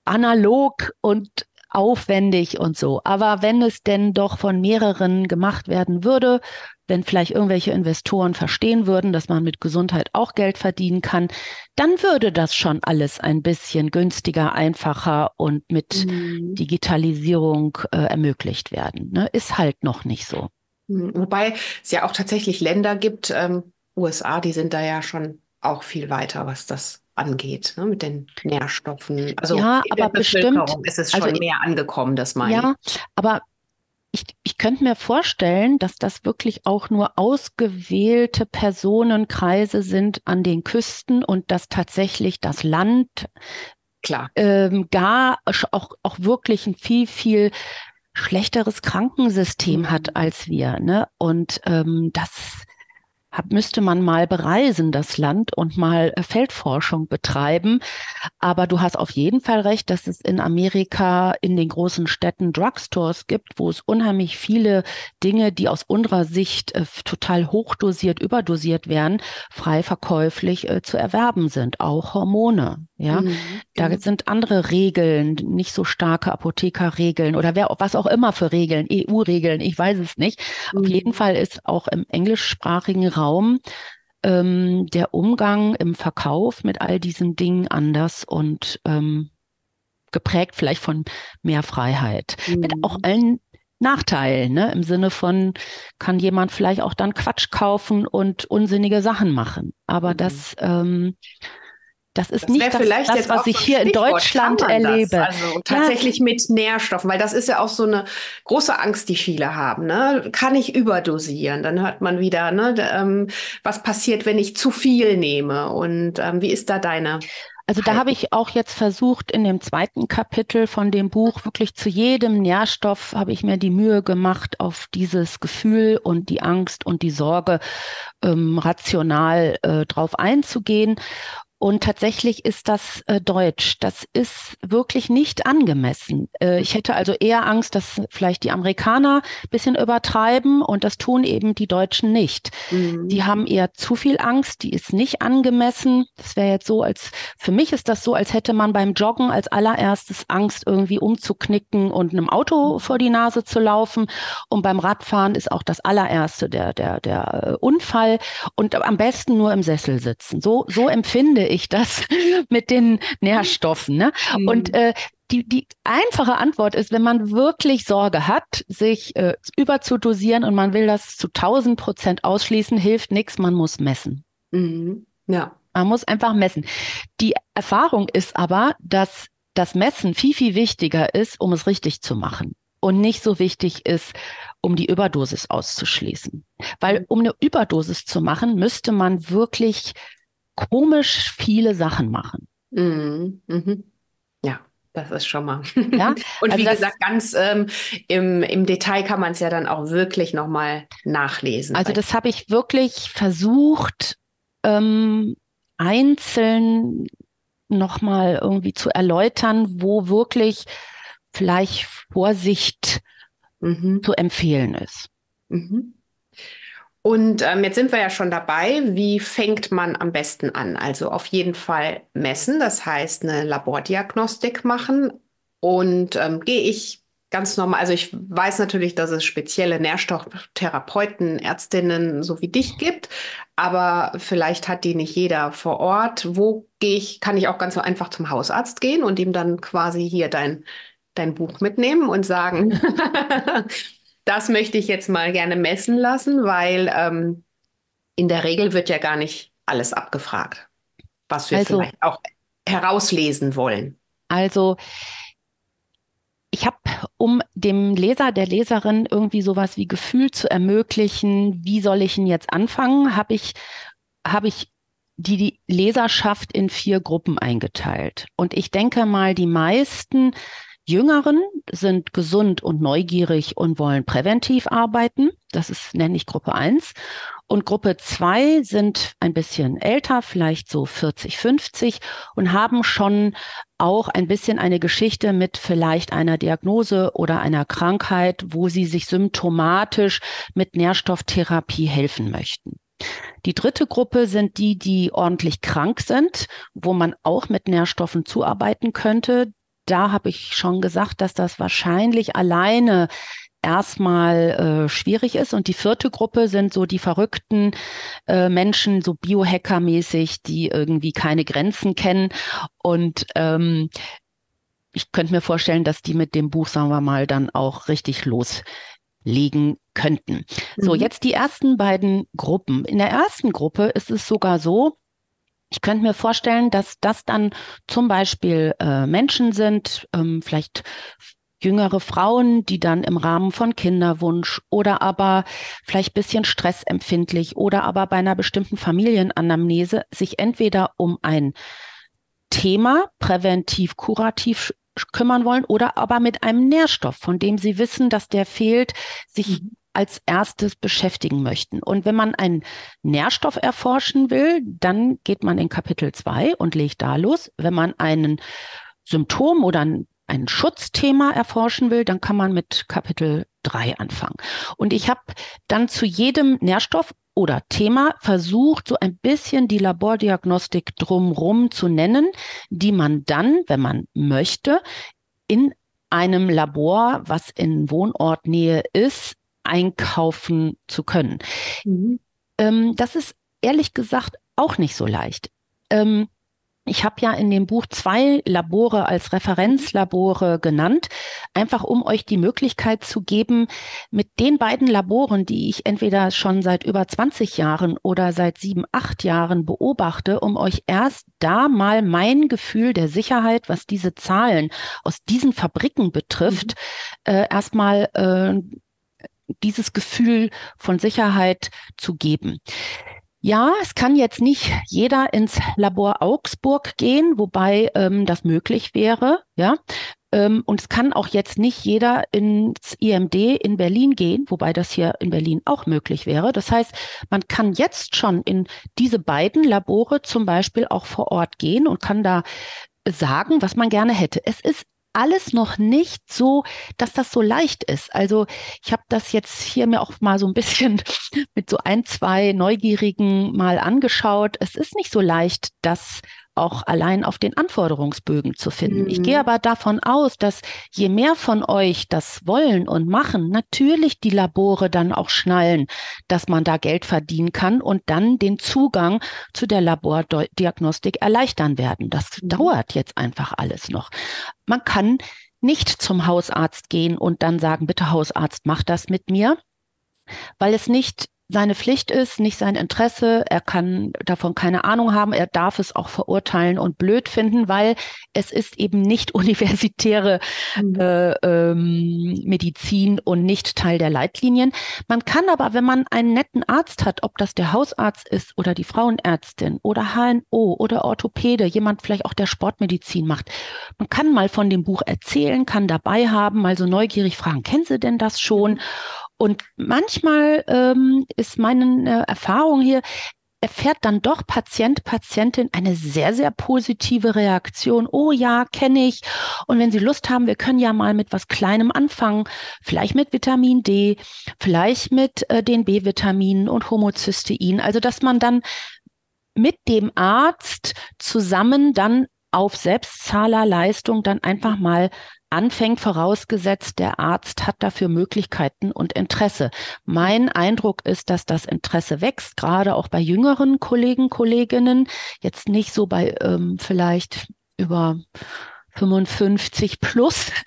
analog und aufwendig und so. Aber wenn es denn doch von mehreren gemacht werden würde, wenn vielleicht irgendwelche Investoren verstehen würden, dass man mit Gesundheit auch Geld verdienen kann, dann würde das schon alles ein bisschen günstiger, einfacher und mit mhm. Digitalisierung äh, ermöglicht werden. Ne? Ist halt noch nicht so. Mhm. Wobei es ja auch tatsächlich Länder gibt, ähm, USA, die sind da ja schon auch viel weiter, was das angeht, ne, mit den Nährstoffen. Also ja, aber bestimmt ist es schon also, mehr angekommen, das meine ja, aber ich, ich könnte mir vorstellen, dass das wirklich auch nur ausgewählte Personenkreise sind an den Küsten und dass tatsächlich das Land Klar. Ähm, gar auch, auch wirklich ein viel, viel schlechteres Krankensystem mhm. hat als wir. Ne? Und ähm, das hab, müsste man mal bereisen, das Land, und mal äh, Feldforschung betreiben. Aber du hast auf jeden Fall recht, dass es in Amerika in den großen Städten Drugstores gibt, wo es unheimlich viele Dinge, die aus unserer Sicht äh, total hochdosiert, überdosiert werden, frei verkäuflich äh, zu erwerben sind. Auch Hormone. Ja, mhm. da mhm. sind andere Regeln, nicht so starke Apothekerregeln oder wer, was auch immer für Regeln, EU-Regeln, ich weiß es nicht. Mhm. Auf jeden Fall ist auch im englischsprachigen Raum ähm, der Umgang im Verkauf mit all diesen Dingen anders und ähm, geprägt vielleicht von mehr Freiheit. Mhm. Mit auch allen Nachteilen, ne? im Sinne von, kann jemand vielleicht auch dann Quatsch kaufen und unsinnige Sachen machen. Aber mhm. das ähm, das ist das nicht das, das was ich hier in Deutschland erlebe. Also tatsächlich ja. mit Nährstoffen, weil das ist ja auch so eine große Angst, die viele haben. Ne? Kann ich überdosieren? Dann hört man wieder, ne, ähm, was passiert, wenn ich zu viel nehme? Und ähm, wie ist da deine? Also da habe ich auch jetzt versucht, in dem zweiten Kapitel von dem Buch wirklich zu jedem Nährstoff habe ich mir die Mühe gemacht, auf dieses Gefühl und die Angst und die Sorge ähm, rational äh, drauf einzugehen. Und tatsächlich ist das äh, Deutsch. Das ist wirklich nicht angemessen. Äh, ich hätte also eher Angst, dass vielleicht die Amerikaner bisschen übertreiben und das tun eben die Deutschen nicht. Mhm. Die haben eher zu viel Angst, die ist nicht angemessen. Das wäre jetzt so, als für mich ist das so, als hätte man beim Joggen als allererstes Angst, irgendwie umzuknicken und einem Auto vor die Nase zu laufen. Und beim Radfahren ist auch das allererste der, der, der äh, Unfall und am besten nur im Sessel sitzen. So, so empfinde ich das mit den Nährstoffen. Ne? Mhm. Und äh, die, die einfache Antwort ist, wenn man wirklich Sorge hat, sich äh, überzudosieren und man will das zu 1000 Prozent ausschließen, hilft nichts, man muss messen. Mhm. Ja. Man muss einfach messen. Die Erfahrung ist aber, dass das Messen viel, viel wichtiger ist, um es richtig zu machen und nicht so wichtig ist, um die Überdosis auszuschließen. Weil mhm. um eine Überdosis zu machen, müsste man wirklich komisch viele Sachen machen. Mhm. Mhm. Ja, das ist schon mal. Ja? Und also wie gesagt, ganz ähm, im, im Detail kann man es ja dann auch wirklich nochmal nachlesen. Also das habe ich wirklich versucht, ähm, einzeln nochmal irgendwie zu erläutern, wo wirklich vielleicht Vorsicht mhm. zu empfehlen ist. Mhm. Und ähm, jetzt sind wir ja schon dabei. Wie fängt man am besten an? Also auf jeden Fall messen, das heißt eine Labordiagnostik machen. Und ähm, gehe ich ganz normal. Also ich weiß natürlich, dass es spezielle Nährstofftherapeuten, Ärztinnen so wie dich gibt, aber vielleicht hat die nicht jeder vor Ort. Wo gehe ich? Kann ich auch ganz einfach zum Hausarzt gehen und ihm dann quasi hier dein, dein Buch mitnehmen und sagen, das möchte ich jetzt mal gerne messen lassen, weil ähm, in der Regel wird ja gar nicht alles abgefragt, was wir also, vielleicht auch herauslesen wollen. Also ich habe, um dem Leser, der Leserin irgendwie sowas wie Gefühl zu ermöglichen, wie soll ich ihn jetzt anfangen, habe ich, habe ich die, die Leserschaft in vier Gruppen eingeteilt. Und ich denke mal, die meisten Jüngeren sind gesund und neugierig und wollen präventiv arbeiten. Das ist, nenne ich Gruppe eins. Und Gruppe zwei sind ein bisschen älter, vielleicht so 40, 50 und haben schon auch ein bisschen eine Geschichte mit vielleicht einer Diagnose oder einer Krankheit, wo sie sich symptomatisch mit Nährstofftherapie helfen möchten. Die dritte Gruppe sind die, die ordentlich krank sind, wo man auch mit Nährstoffen zuarbeiten könnte da habe ich schon gesagt, dass das wahrscheinlich alleine erstmal äh, schwierig ist. Und die vierte Gruppe sind so die verrückten äh, Menschen, so Biohacker-mäßig, die irgendwie keine Grenzen kennen. Und ähm, ich könnte mir vorstellen, dass die mit dem Buch, sagen wir mal, dann auch richtig loslegen könnten. Mhm. So, jetzt die ersten beiden Gruppen. In der ersten Gruppe ist es sogar so, ich könnte mir vorstellen, dass das dann zum Beispiel äh, Menschen sind, ähm, vielleicht jüngere Frauen, die dann im Rahmen von Kinderwunsch oder aber vielleicht bisschen stressempfindlich oder aber bei einer bestimmten Familienanamnese sich entweder um ein Thema präventiv, kurativ kümmern wollen oder aber mit einem Nährstoff, von dem sie wissen, dass der fehlt, sich mhm als erstes beschäftigen möchten. Und wenn man einen Nährstoff erforschen will, dann geht man in Kapitel 2 und legt da los. Wenn man einen Symptom oder ein, ein Schutzthema erforschen will, dann kann man mit Kapitel 3 anfangen. Und ich habe dann zu jedem Nährstoff oder Thema versucht, so ein bisschen die Labordiagnostik drumrum zu nennen, die man dann, wenn man möchte, in einem Labor, was in Wohnortnähe ist, einkaufen zu können. Mhm. Ähm, das ist ehrlich gesagt auch nicht so leicht. Ähm, ich habe ja in dem Buch zwei Labore als Referenzlabore genannt, einfach um euch die Möglichkeit zu geben, mit den beiden Laboren, die ich entweder schon seit über 20 Jahren oder seit sieben, acht Jahren beobachte, um euch erst da mal mein Gefühl der Sicherheit, was diese Zahlen aus diesen Fabriken betrifft, mhm. äh, erstmal äh, dieses Gefühl von Sicherheit zu geben. Ja, es kann jetzt nicht jeder ins Labor Augsburg gehen, wobei ähm, das möglich wäre. Ja, ähm, und es kann auch jetzt nicht jeder ins IMD in Berlin gehen, wobei das hier in Berlin auch möglich wäre. Das heißt, man kann jetzt schon in diese beiden Labore zum Beispiel auch vor Ort gehen und kann da sagen, was man gerne hätte. Es ist alles noch nicht so, dass das so leicht ist. Also ich habe das jetzt hier mir auch mal so ein bisschen mit so ein, zwei Neugierigen mal angeschaut. Es ist nicht so leicht, das auch allein auf den Anforderungsbögen zu finden. Mhm. Ich gehe aber davon aus, dass je mehr von euch das wollen und machen, natürlich die Labore dann auch schnallen, dass man da Geld verdienen kann und dann den Zugang zu der Labordiagnostik erleichtern werden. Das mhm. dauert jetzt einfach alles noch. Man kann nicht zum Hausarzt gehen und dann sagen, bitte Hausarzt, mach das mit mir, weil es nicht seine Pflicht ist, nicht sein Interesse. Er kann davon keine Ahnung haben. Er darf es auch verurteilen und blöd finden, weil es ist eben nicht universitäre mhm. äh, ähm, Medizin und nicht Teil der Leitlinien. Man kann aber, wenn man einen netten Arzt hat, ob das der Hausarzt ist oder die Frauenärztin oder HNO oder Orthopäde, jemand vielleicht auch der Sportmedizin macht, man kann mal von dem Buch erzählen, kann dabei haben, mal so neugierig fragen, kennen Sie denn das schon? Und manchmal ähm, ist meine Erfahrung hier, erfährt dann doch Patient, Patientin eine sehr, sehr positive Reaktion. Oh ja, kenne ich. Und wenn Sie Lust haben, wir können ja mal mit was Kleinem anfangen. Vielleicht mit Vitamin D, vielleicht mit äh, den B-Vitaminen und Homozystein. Also, dass man dann mit dem Arzt zusammen dann auf Selbstzahlerleistung dann einfach mal anfängt, vorausgesetzt, der Arzt hat dafür Möglichkeiten und Interesse. Mein Eindruck ist, dass das Interesse wächst, gerade auch bei jüngeren Kollegen, Kolleginnen, jetzt nicht so bei ähm, vielleicht über 55 plus.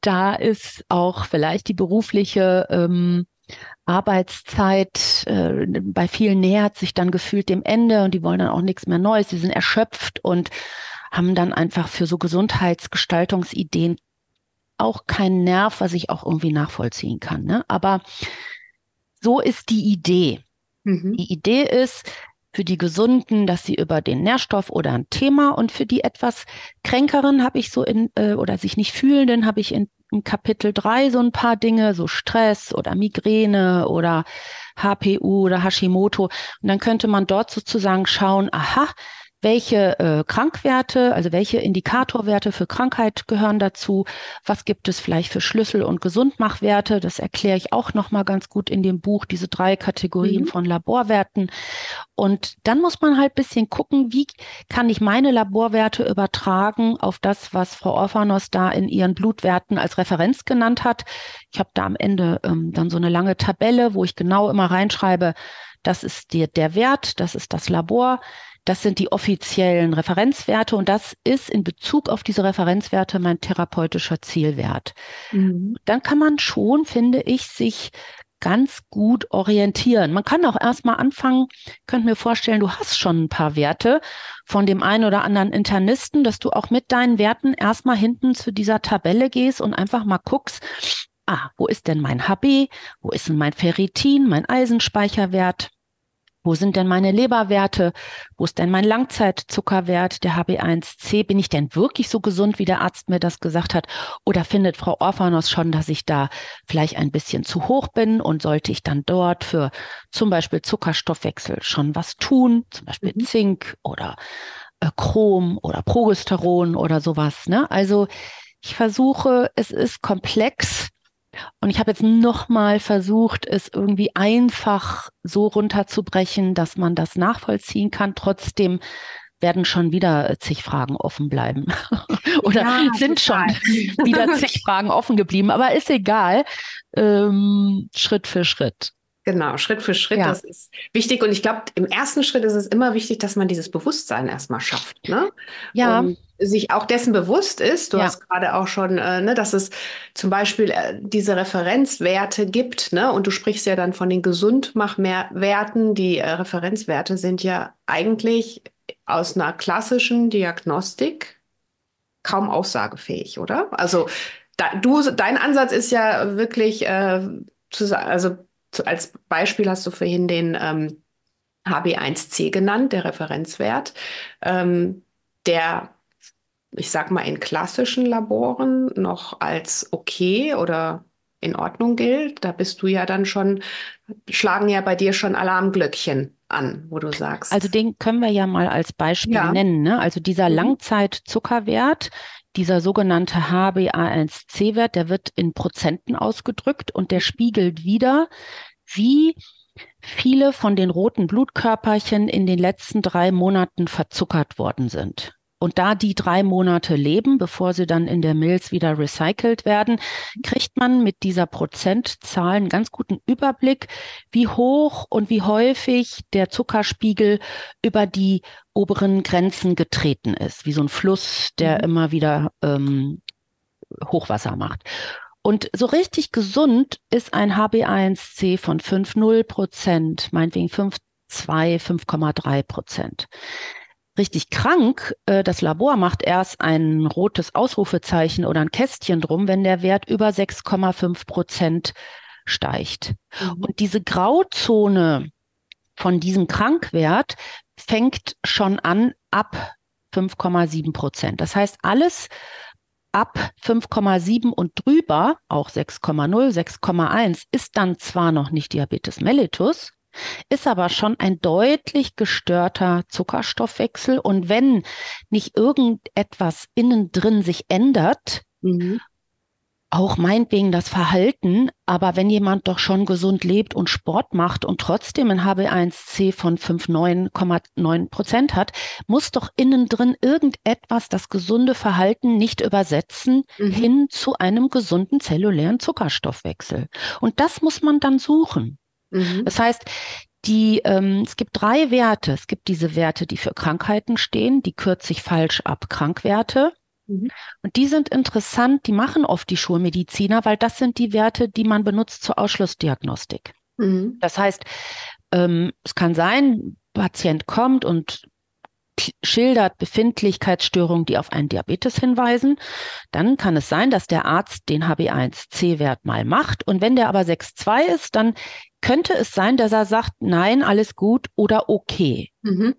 Da ist auch vielleicht die berufliche ähm, Arbeitszeit äh, bei vielen nähert sich dann gefühlt dem Ende und die wollen dann auch nichts mehr Neues. Sie sind erschöpft und haben dann einfach für so Gesundheitsgestaltungsideen auch keinen Nerv, was ich auch irgendwie nachvollziehen kann. Ne? Aber so ist die Idee. Mhm. Die Idee ist, für die Gesunden, dass sie über den Nährstoff oder ein Thema und für die etwas Kränkeren habe ich so in, äh, oder sich nicht fühlenden habe ich in, in Kapitel drei so ein paar Dinge, so Stress oder Migräne oder HPU oder Hashimoto. Und dann könnte man dort sozusagen schauen, aha, welche äh, Krankwerte, also welche Indikatorwerte für Krankheit gehören dazu, was gibt es vielleicht für Schlüssel- und Gesundmachwerte, das erkläre ich auch nochmal ganz gut in dem Buch, diese drei Kategorien mhm. von Laborwerten. Und dann muss man halt bisschen gucken, wie kann ich meine Laborwerte übertragen auf das, was Frau Orphanos da in ihren Blutwerten als Referenz genannt hat. Ich habe da am Ende ähm, dann so eine lange Tabelle, wo ich genau immer reinschreibe, das ist der, der Wert, das ist das Labor, das sind die offiziellen Referenzwerte und das ist in Bezug auf diese Referenzwerte mein therapeutischer Zielwert. Mhm. Dann kann man schon, finde ich, sich ganz gut orientieren. Man kann auch erstmal anfangen, könnt mir vorstellen, du hast schon ein paar Werte von dem einen oder anderen Internisten, dass du auch mit deinen Werten erstmal hinten zu dieser Tabelle gehst und einfach mal guckst, ah, wo ist denn mein HB, wo ist denn mein Ferritin, mein Eisenspeicherwert, wo sind denn meine Leberwerte? Wo ist denn mein Langzeitzuckerwert, der HB1C? Bin ich denn wirklich so gesund, wie der Arzt mir das gesagt hat? Oder findet Frau Orphanos schon, dass ich da vielleicht ein bisschen zu hoch bin und sollte ich dann dort für zum Beispiel Zuckerstoffwechsel schon was tun? Zum Beispiel mhm. Zink oder äh, Chrom oder Progesteron oder sowas. Ne? Also ich versuche, es ist komplex und ich habe jetzt nochmal versucht, es irgendwie einfach so runterzubrechen, dass man das nachvollziehen kann. Trotzdem werden schon wieder zig Fragen offen bleiben. Oder ja, sind total. schon wieder zig Fragen offen geblieben. Aber ist egal. Ähm, Schritt für Schritt. Genau, Schritt für Schritt, ja. das ist wichtig. Und ich glaube, im ersten Schritt ist es immer wichtig, dass man dieses Bewusstsein erstmal schafft. Ne? Ja. Und sich auch dessen bewusst ist. Du ja. hast gerade auch schon, äh, ne, dass es zum Beispiel äh, diese Referenzwerte gibt. Ne? Und du sprichst ja dann von den Gesundmachwerten. Die äh, Referenzwerte sind ja eigentlich aus einer klassischen Diagnostik kaum aussagefähig, oder? Also da, du, dein Ansatz ist ja wirklich äh, zu, also als Beispiel hast du vorhin den ähm, HB1C genannt, der Referenzwert, ähm, der, ich sag mal, in klassischen Laboren noch als okay oder in Ordnung gilt. Da bist du ja dann schon, schlagen ja bei dir schon Alarmglöckchen an, wo du sagst. Also den können wir ja mal als Beispiel ja. nennen. Ne? Also dieser mhm. Langzeitzuckerwert, dieser sogenannte HbA1c-Wert, der wird in Prozenten ausgedrückt und der spiegelt wieder, wie viele von den roten Blutkörperchen in den letzten drei Monaten verzuckert worden sind. Und da die drei Monate leben, bevor sie dann in der Milz wieder recycelt werden, kriegt man mit dieser Prozentzahl einen ganz guten Überblick, wie hoch und wie häufig der Zuckerspiegel über die oberen Grenzen getreten ist, wie so ein Fluss, der mhm. immer wieder ähm, Hochwasser macht. Und so richtig gesund ist ein HB1C von 5,0 Prozent, meinetwegen 5,2, 5,3 Prozent richtig krank, äh, das Labor macht erst ein rotes Ausrufezeichen oder ein Kästchen drum, wenn der Wert über 6,5 Prozent steigt. Mhm. Und diese Grauzone von diesem Krankwert fängt schon an ab 5,7 Prozent. Das heißt, alles ab 5,7 und drüber, auch 6,0, 6,1, ist dann zwar noch nicht Diabetes mellitus, ist aber schon ein deutlich gestörter Zuckerstoffwechsel. Und wenn nicht irgendetwas innen drin sich ändert, mhm. auch meinetwegen das Verhalten, aber wenn jemand doch schon gesund lebt und Sport macht und trotzdem ein HB1C von 5,9,9 Prozent hat, muss doch innen drin irgendetwas das gesunde Verhalten nicht übersetzen mhm. hin zu einem gesunden zellulären Zuckerstoffwechsel. Und das muss man dann suchen. Mhm. Das heißt, die, ähm, es gibt drei Werte. Es gibt diese Werte, die für Krankheiten stehen, die kürze ich falsch ab, Krankwerte. Mhm. Und die sind interessant, die machen oft die Schulmediziner, weil das sind die Werte, die man benutzt zur Ausschlussdiagnostik. Mhm. Das heißt, ähm, es kann sein, Patient kommt und schildert Befindlichkeitsstörungen, die auf einen Diabetes hinweisen, dann kann es sein, dass der Arzt den HB1C-Wert mal macht. Und wenn der aber 6,2 ist, dann könnte es sein, dass er sagt, nein, alles gut oder okay. Mhm.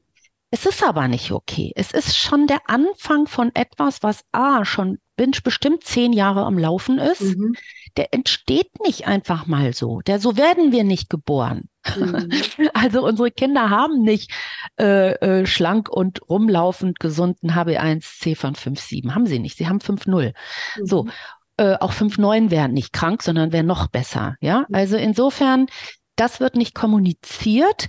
Es ist aber nicht okay. Es ist schon der Anfang von etwas, was A, schon bestimmt zehn Jahre am Laufen ist. Mhm. Der entsteht nicht einfach mal so. Der, so werden wir nicht geboren. Mhm. Also unsere Kinder haben nicht äh, äh, schlank und rumlaufend gesunden HB1C von 5,7. Haben sie nicht. Sie haben 5,0. Mhm. So. Äh, auch 5,9 wären nicht krank, sondern wären noch besser. Ja, mhm. also insofern, das wird nicht kommuniziert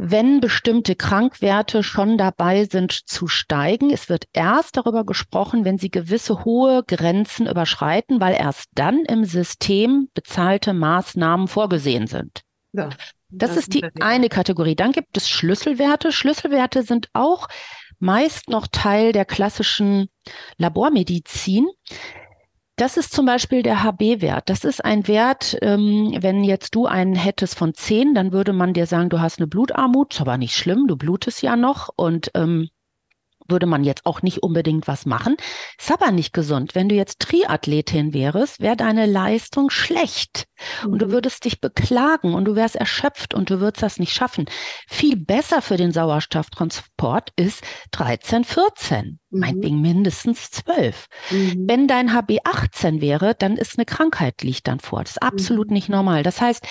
wenn bestimmte Krankwerte schon dabei sind zu steigen. Es wird erst darüber gesprochen, wenn sie gewisse hohe Grenzen überschreiten, weil erst dann im System bezahlte Maßnahmen vorgesehen sind. Ja, das, das ist die eine Kategorie. Dann gibt es Schlüsselwerte. Schlüsselwerte sind auch meist noch Teil der klassischen Labormedizin. Das ist zum Beispiel der HB-Wert. Das ist ein Wert, ähm, wenn jetzt du einen hättest von 10, dann würde man dir sagen, du hast eine Blutarmut, ist aber nicht schlimm, du blutest ja noch und ähm, würde man jetzt auch nicht unbedingt was machen. Ist aber nicht gesund. Wenn du jetzt Triathletin wärst, wäre deine Leistung schlecht mhm. und du mhm. würdest dich beklagen und du wärst erschöpft und du würdest das nicht schaffen. Viel besser für den Sauerstofftransport ist 13, 14, mhm. meinetwegen mindestens 12. Mhm. Wenn dein HB 18 wäre, dann ist eine Krankheit liegt dann vor. Das ist absolut mhm. nicht normal. Das heißt,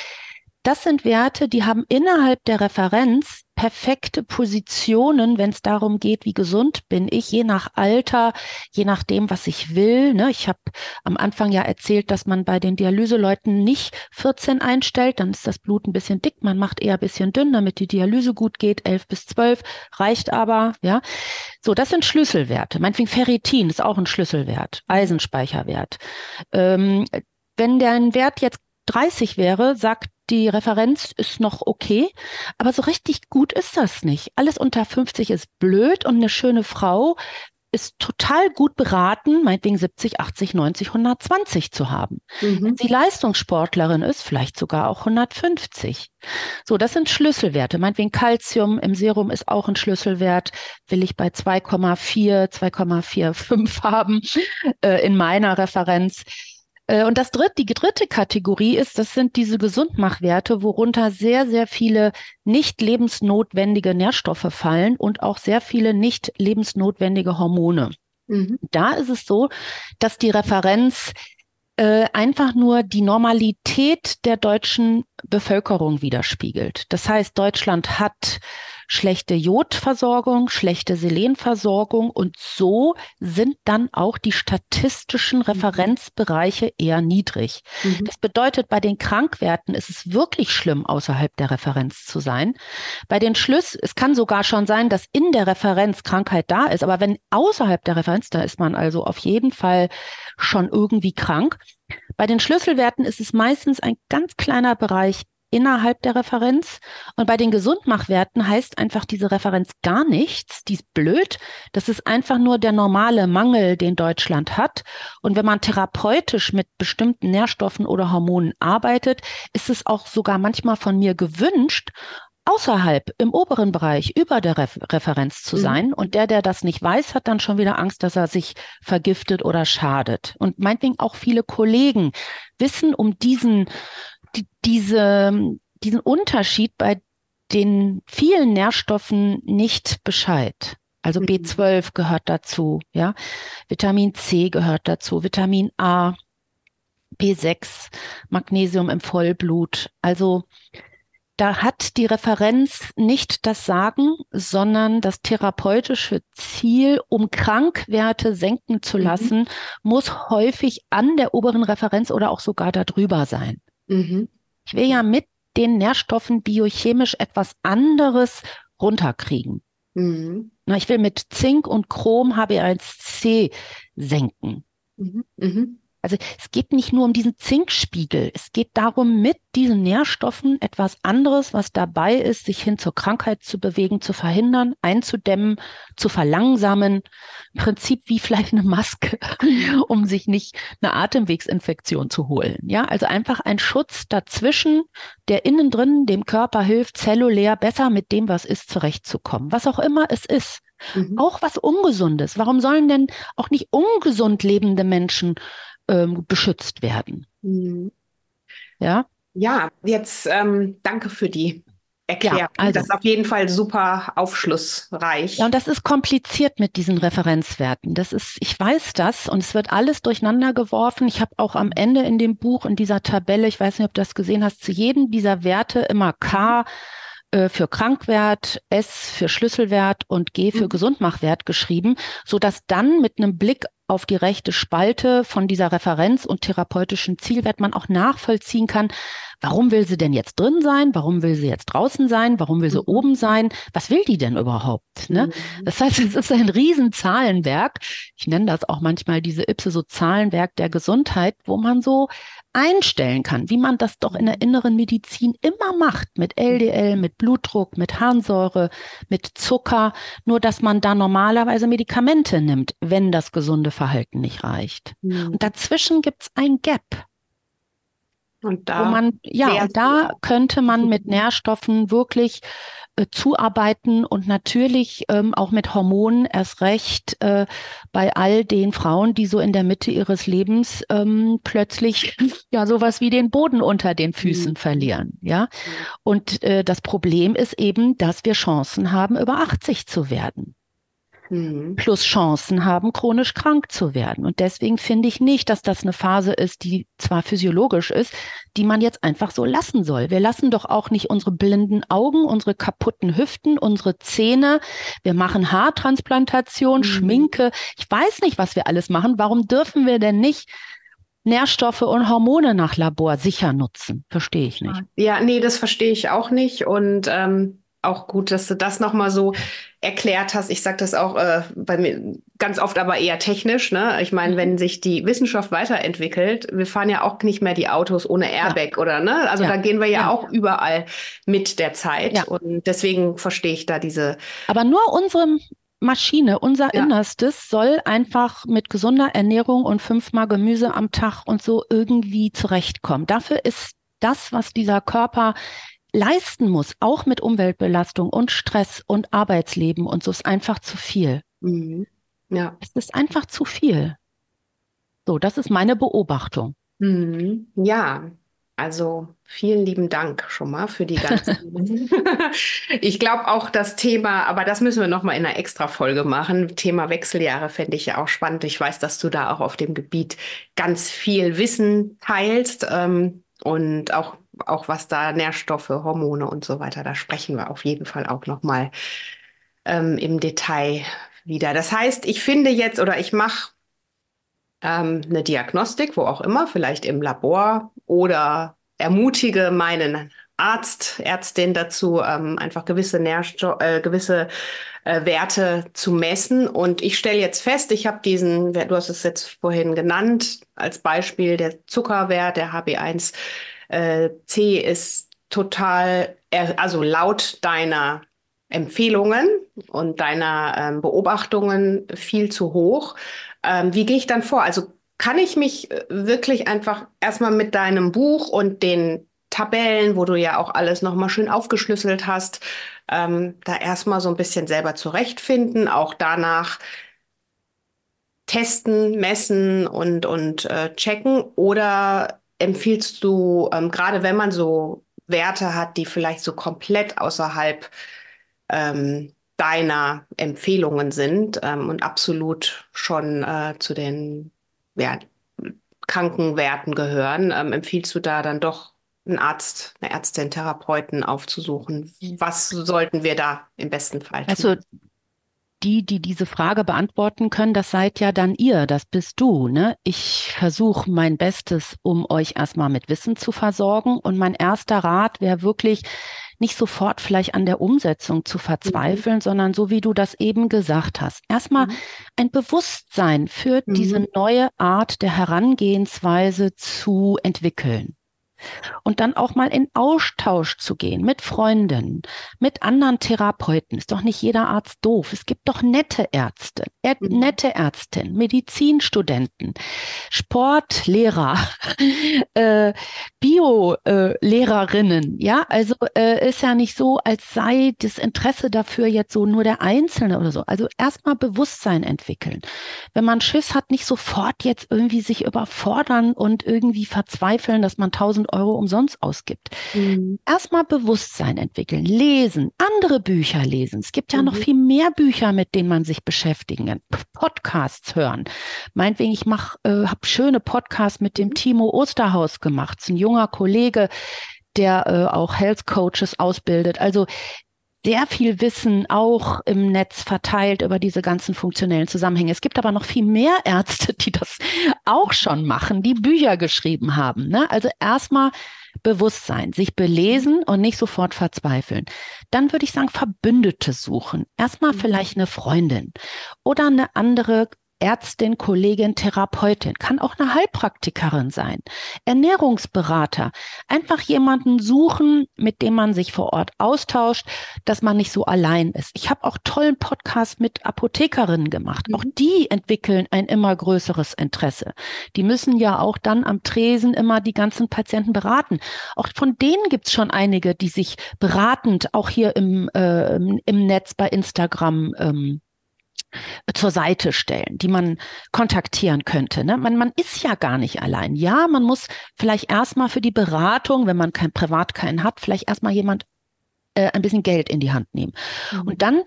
das sind Werte, die haben innerhalb der Referenz perfekte Positionen, wenn es darum geht, wie gesund bin ich, je nach Alter, je nachdem, was ich will. Ne? Ich habe am Anfang ja erzählt, dass man bei den Dialyseleuten nicht 14 einstellt, dann ist das Blut ein bisschen dick, man macht eher ein bisschen dünn, damit die Dialyse gut geht. 11 bis 12 reicht aber, ja. So, das sind Schlüsselwerte. Meinetwegen Ferritin ist auch ein Schlüsselwert, Eisenspeicherwert. Ähm, wenn der Wert jetzt 30 wäre, sagt die Referenz ist noch okay, aber so richtig gut ist das nicht. Alles unter 50 ist blöd und eine schöne Frau ist total gut beraten, meinetwegen 70, 80, 90, 120 zu haben. Mhm. Wenn sie Leistungssportlerin ist, vielleicht sogar auch 150. So, das sind Schlüsselwerte. Meinetwegen Calcium im Serum ist auch ein Schlüsselwert. Will ich bei 2,4, 2,45 haben äh, in meiner Referenz. Äh, und das dritte, die dritte Kategorie ist, das sind diese Gesundmachwerte, worunter sehr, sehr viele nicht lebensnotwendige Nährstoffe fallen und auch sehr viele nicht lebensnotwendige Hormone. Mhm. Da ist es so, dass die Referenz äh, einfach nur die Normalität der deutschen Bevölkerung widerspiegelt. Das heißt, Deutschland hat schlechte Jodversorgung, schlechte Selenversorgung und so sind dann auch die statistischen mhm. Referenzbereiche eher niedrig. Mhm. Das bedeutet, bei den Krankwerten ist es wirklich schlimm, außerhalb der Referenz zu sein. Bei den Schlüss, es kann sogar schon sein, dass in der Referenz Krankheit da ist, aber wenn außerhalb der Referenz, da ist man also auf jeden Fall schon irgendwie krank. Bei den Schlüsselwerten ist es meistens ein ganz kleiner Bereich innerhalb der Referenz. Und bei den Gesundmachwerten heißt einfach diese Referenz gar nichts. Die ist blöd. Das ist einfach nur der normale Mangel, den Deutschland hat. Und wenn man therapeutisch mit bestimmten Nährstoffen oder Hormonen arbeitet, ist es auch sogar manchmal von mir gewünscht, außerhalb, im oberen Bereich, über der Re Referenz zu mhm. sein. Und der, der das nicht weiß, hat dann schon wieder Angst, dass er sich vergiftet oder schadet. Und meinetwegen auch viele Kollegen wissen um diesen die, diese, diesen Unterschied bei den vielen Nährstoffen nicht Bescheid. Also mhm. B12 gehört dazu, ja. Vitamin C gehört dazu, Vitamin A, B6, Magnesium im Vollblut. Also da hat die Referenz nicht das Sagen, sondern das therapeutische Ziel, um Krankwerte senken zu mhm. lassen, mhm. muss häufig an der oberen Referenz oder auch sogar darüber sein. Mhm. Ich will ja mit den Nährstoffen biochemisch etwas anderes runterkriegen. Mhm. Na, ich will mit Zink und Chrom HB1C senken. Mhm. Also es geht nicht nur um diesen Zinkspiegel, es geht darum, mit diesen Nährstoffen etwas anderes, was dabei ist, sich hin zur Krankheit zu bewegen, zu verhindern, einzudämmen, zu verlangsamen. Im Prinzip wie vielleicht eine Maske, um sich nicht eine Atemwegsinfektion zu holen. Ja, also einfach ein Schutz dazwischen, der innen drin dem Körper hilft, zellulär besser mit dem, was ist, zurechtzukommen. Was auch immer es ist. Mhm. Auch was Ungesundes. Warum sollen denn auch nicht ungesund lebende Menschen ähm, beschützt werden. Mhm. Ja. Ja, jetzt ähm, danke für die Erklärung. Ja, also, das ist auf jeden Fall super aufschlussreich. Ja, und das ist kompliziert mit diesen Referenzwerten. Das ist, ich weiß das und es wird alles durcheinander geworfen. Ich habe auch am Ende in dem Buch, in dieser Tabelle, ich weiß nicht, ob du das gesehen hast, zu jedem dieser Werte immer K äh, für Krankwert, S für Schlüsselwert und G für mhm. Gesundmachwert geschrieben, so dass dann mit einem Blick auf die rechte Spalte von dieser Referenz und therapeutischen Zielwert man auch nachvollziehen kann, warum will sie denn jetzt drin sein? Warum will sie jetzt draußen sein? Warum will sie mhm. oben sein? Was will die denn überhaupt? Ne? Mhm. Das heißt, es ist ein Riesenzahlenwerk. Ich nenne das auch manchmal diese Ipse so Zahlenwerk der Gesundheit, wo man so einstellen kann, wie man das doch in der inneren Medizin immer macht, mit LDL, mit Blutdruck, mit Harnsäure, mit Zucker, nur dass man da normalerweise Medikamente nimmt, wenn das gesunde Verhalten nicht reicht. Mhm. Und dazwischen gibt's ein Gap. Und da, man, ja, und da könnte man mit Nährstoffen wirklich zuarbeiten und natürlich ähm, auch mit Hormonen erst recht äh, bei all den Frauen, die so in der Mitte ihres Lebens ähm, plötzlich ja sowas wie den Boden unter den Füßen mhm. verlieren. Ja, mhm. und äh, das Problem ist eben, dass wir Chancen haben, über 80 zu werden mhm. plus Chancen haben, chronisch krank zu werden. Und deswegen finde ich nicht, dass das eine Phase ist, die zwar physiologisch ist, die man jetzt einfach so lassen soll. Wir lassen doch auch nicht unsere blinden Augen, unsere kaputten Hüften, unsere Zähne. Wir machen Haartransplantation, mhm. Schminke. Ich weiß nicht, was wir alles machen. Warum dürfen wir denn nicht Nährstoffe und Hormone nach Labor sicher nutzen? Verstehe ich nicht. Ja, nee, das verstehe ich auch nicht. Und ähm, auch gut, dass du das nochmal so erklärt hast. Ich sage das auch äh, bei mir ganz oft, aber eher technisch. Ne? Ich meine, mhm. wenn sich die Wissenschaft weiterentwickelt, wir fahren ja auch nicht mehr die Autos ohne Airbag ja. oder ne? Also ja. da gehen wir ja, ja, auch überall mit der Zeit. Und deswegen verstehe ich da diese. Aber nur unsere Maschine, unser Innerstes soll einfach mit gesunder Ernährung und fünfmal Gemüse am Tag und so irgendwie zurechtkommen. Dafür ist das, was dieser Körper leisten muss, auch mit Umweltbelastung und Stress und Arbeitsleben und so ist einfach zu viel. Mhm. Ja. Es ist einfach zu viel. So, das ist meine Beobachtung. Mhm. Ja, also vielen lieben Dank schon mal für die ganzen. ich glaube auch das Thema, aber das müssen wir noch mal in einer extra Folge machen. Thema Wechseljahre fände ich ja auch spannend. Ich weiß, dass du da auch auf dem Gebiet ganz viel Wissen teilst ähm, und auch auch was da Nährstoffe, Hormone und so weiter, da sprechen wir auf jeden Fall auch noch mal ähm, im Detail wieder. Das heißt, ich finde jetzt oder ich mache ähm, eine Diagnostik, wo auch immer, vielleicht im Labor oder ermutige meinen Arzt, Ärztin dazu, ähm, einfach gewisse Nährstoffe, äh, gewisse äh, Werte zu messen. Und ich stelle jetzt fest, ich habe diesen, du hast es jetzt vorhin genannt, als Beispiel der Zuckerwert, der HB1 äh, C ist total, also laut deiner Empfehlungen und deiner ähm, Beobachtungen viel zu hoch. Ähm, wie gehe ich dann vor? Also kann ich mich äh, wirklich einfach erstmal mit deinem Buch und den Tabellen, wo du ja auch alles nochmal schön aufgeschlüsselt hast, ähm, da erstmal so ein bisschen selber zurechtfinden, auch danach testen, messen und, und äh, checken? Oder empfiehlst du, ähm, gerade wenn man so Werte hat, die vielleicht so komplett außerhalb ähm, deiner Empfehlungen sind ähm, und absolut schon äh, zu den ja, Krankenwerten gehören, ähm, empfiehlst du da dann doch einen Arzt, eine Ärztin, Therapeuten aufzusuchen? Was sollten wir da im besten Fall tun? Also die, die diese Frage beantworten können, das seid ja dann ihr, das bist du. Ne? Ich versuche mein Bestes, um euch erstmal mit Wissen zu versorgen. Und mein erster Rat wäre wirklich, nicht sofort vielleicht an der Umsetzung zu verzweifeln, mhm. sondern so wie du das eben gesagt hast, erstmal mhm. ein Bewusstsein für mhm. diese neue Art der Herangehensweise zu entwickeln. Und dann auch mal in Austausch zu gehen mit Freunden, mit anderen Therapeuten. Ist doch nicht jeder Arzt doof. Es gibt doch nette Ärzte, äh, nette Ärztinnen, Medizinstudenten, Sportlehrer, äh, Bio-Lehrerinnen. Äh, ja, also äh, ist ja nicht so, als sei das Interesse dafür jetzt so nur der Einzelne oder so. Also erstmal Bewusstsein entwickeln. Wenn man Schiss hat, nicht sofort jetzt irgendwie sich überfordern und irgendwie verzweifeln, dass man tausend 1000 Euro umsonst ausgibt. Mhm. Erstmal Bewusstsein entwickeln, lesen, andere Bücher lesen. Es gibt ja mhm. noch viel mehr Bücher, mit denen man sich beschäftigen kann. Podcasts hören. Meinetwegen, ich mache, äh, habe schöne Podcasts mit dem mhm. Timo Osterhaus gemacht. Das ist ein junger Kollege, der äh, auch Health Coaches ausbildet. Also sehr viel Wissen auch im Netz verteilt über diese ganzen funktionellen Zusammenhänge. Es gibt aber noch viel mehr Ärzte, die das auch schon machen, die Bücher geschrieben haben. Ne? Also erstmal Bewusstsein, sich belesen und nicht sofort verzweifeln. Dann würde ich sagen, Verbündete suchen. Erstmal mhm. vielleicht eine Freundin oder eine andere Ärztin, Kollegin, Therapeutin, kann auch eine Heilpraktikerin sein, Ernährungsberater, einfach jemanden suchen, mit dem man sich vor Ort austauscht, dass man nicht so allein ist. Ich habe auch tollen Podcast mit Apothekerinnen gemacht. Mhm. Auch die entwickeln ein immer größeres Interesse. Die müssen ja auch dann am Tresen immer die ganzen Patienten beraten. Auch von denen gibt's schon einige, die sich beratend auch hier im, äh, im Netz bei Instagram ähm, zur Seite stellen, die man kontaktieren könnte. Ne? Man, man ist ja gar nicht allein. Ja, man muss vielleicht erstmal für die Beratung, wenn man kein Privat keinen hat, vielleicht erstmal jemand äh, ein bisschen Geld in die Hand nehmen. Mhm. Und dann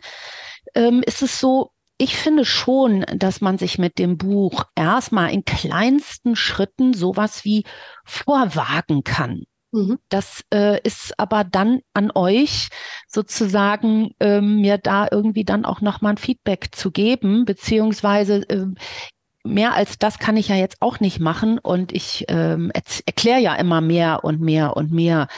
ähm, ist es so, ich finde schon, dass man sich mit dem Buch erstmal in kleinsten Schritten sowas wie vorwagen kann. Mhm. Das äh, ist aber dann an euch sozusagen, ähm, mir da irgendwie dann auch nochmal ein Feedback zu geben, beziehungsweise äh, mehr als das kann ich ja jetzt auch nicht machen und ich ähm, erkläre ja immer mehr und mehr und mehr,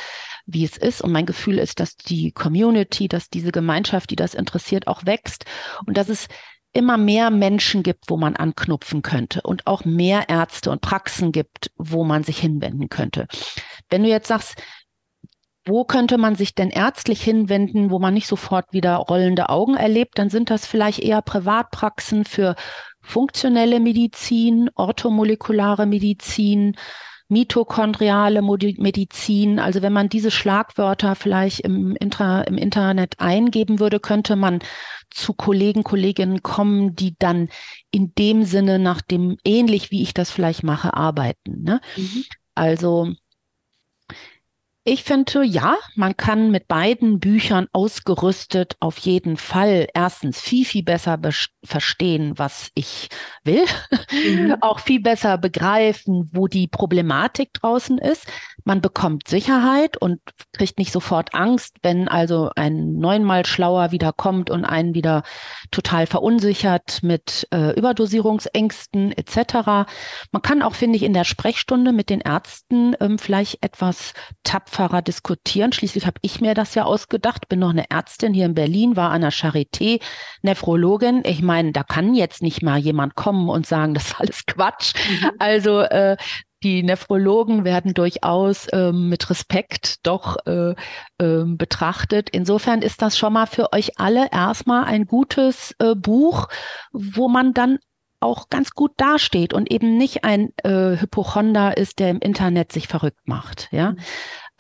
wie es ist. Und mein Gefühl ist, dass die Community, dass diese Gemeinschaft, die das interessiert, auch wächst und dass es immer mehr Menschen gibt, wo man anknüpfen könnte und auch mehr Ärzte und Praxen gibt, wo man sich hinwenden könnte. Wenn du jetzt sagst, wo könnte man sich denn ärztlich hinwenden, wo man nicht sofort wieder rollende Augen erlebt, dann sind das vielleicht eher Privatpraxen für funktionelle Medizin, orthomolekulare Medizin, mitochondriale Medizin. Also wenn man diese Schlagwörter vielleicht im, Intra, im Internet eingeben würde, könnte man zu Kollegen, Kolleginnen kommen, die dann in dem Sinne nach dem, ähnlich wie ich das vielleicht mache, arbeiten. Ne? Mhm. Also ich finde, ja, man kann mit beiden Büchern ausgerüstet auf jeden Fall erstens viel, viel besser verstehen, was ich will, mhm. auch viel besser begreifen, wo die Problematik draußen ist. Man bekommt Sicherheit und kriegt nicht sofort Angst, wenn also ein neunmal schlauer wieder kommt und einen wieder total verunsichert mit äh, Überdosierungsängsten etc. Man kann auch, finde ich, in der Sprechstunde mit den Ärzten ähm, vielleicht etwas tapferer diskutieren. Schließlich habe ich mir das ja ausgedacht, bin noch eine Ärztin hier in Berlin, war an der Charité, Nephrologin. Ich meine, da kann jetzt nicht mal jemand kommen und sagen, das ist alles Quatsch. Mhm. Also äh, die Nephrologen werden durchaus ähm, mit Respekt doch äh, äh, betrachtet. Insofern ist das schon mal für euch alle erstmal ein gutes äh, Buch, wo man dann auch ganz gut dasteht und eben nicht ein äh, Hypochonder ist, der im Internet sich verrückt macht. Ja, mhm.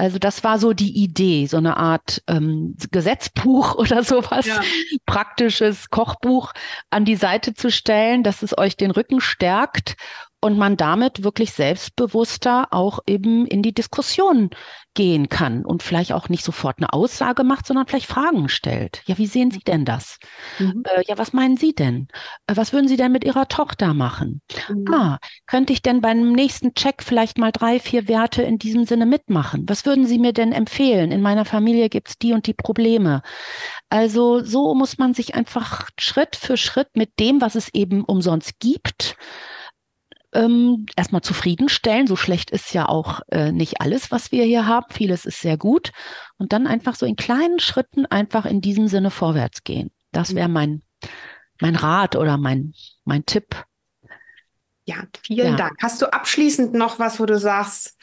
Also das war so die Idee, so eine Art ähm, Gesetzbuch oder sowas, ja. praktisches Kochbuch an die Seite zu stellen, dass es euch den Rücken stärkt und man damit wirklich selbstbewusster auch eben in die Diskussion gehen kann und vielleicht auch nicht sofort eine Aussage macht, sondern vielleicht Fragen stellt. Ja, wie sehen Sie denn das? Mhm. Äh, ja, was meinen Sie denn? Äh, was würden Sie denn mit Ihrer Tochter machen? Mhm. Ah, könnte ich denn beim nächsten Check vielleicht mal drei, vier Werte in diesem Sinne mitmachen? Was würden Sie mir denn empfehlen? In meiner Familie gibt's die und die Probleme. Also so muss man sich einfach Schritt für Schritt mit dem, was es eben umsonst gibt, ähm, erstmal zufriedenstellen. So schlecht ist ja auch äh, nicht alles, was wir hier haben. Vieles ist sehr gut. Und dann einfach so in kleinen Schritten einfach in diesem Sinne vorwärts gehen. Das wäre mein, mein Rat oder mein, mein Tipp. Ja, vielen ja. Dank. Hast du abschließend noch was, wo du sagst,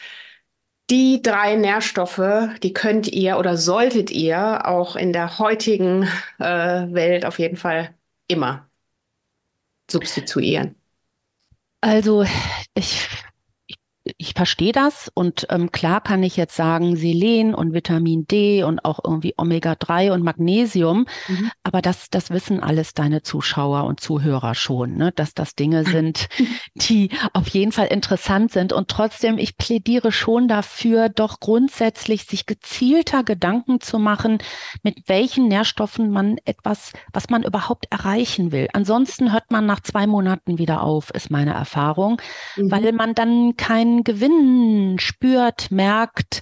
die drei Nährstoffe, die könnt ihr oder solltet ihr auch in der heutigen äh, Welt auf jeden Fall immer substituieren? Also ich ich verstehe das und ähm, klar kann ich jetzt sagen, Selen und Vitamin D und auch irgendwie Omega-3 und Magnesium, mhm. aber das, das wissen alles deine Zuschauer und Zuhörer schon, ne? dass das Dinge sind, die auf jeden Fall interessant sind. Und trotzdem, ich plädiere schon dafür, doch grundsätzlich sich gezielter Gedanken zu machen, mit welchen Nährstoffen man etwas, was man überhaupt erreichen will. Ansonsten hört man nach zwei Monaten wieder auf, ist meine Erfahrung, mhm. weil man dann keinen Gewinn spürt, merkt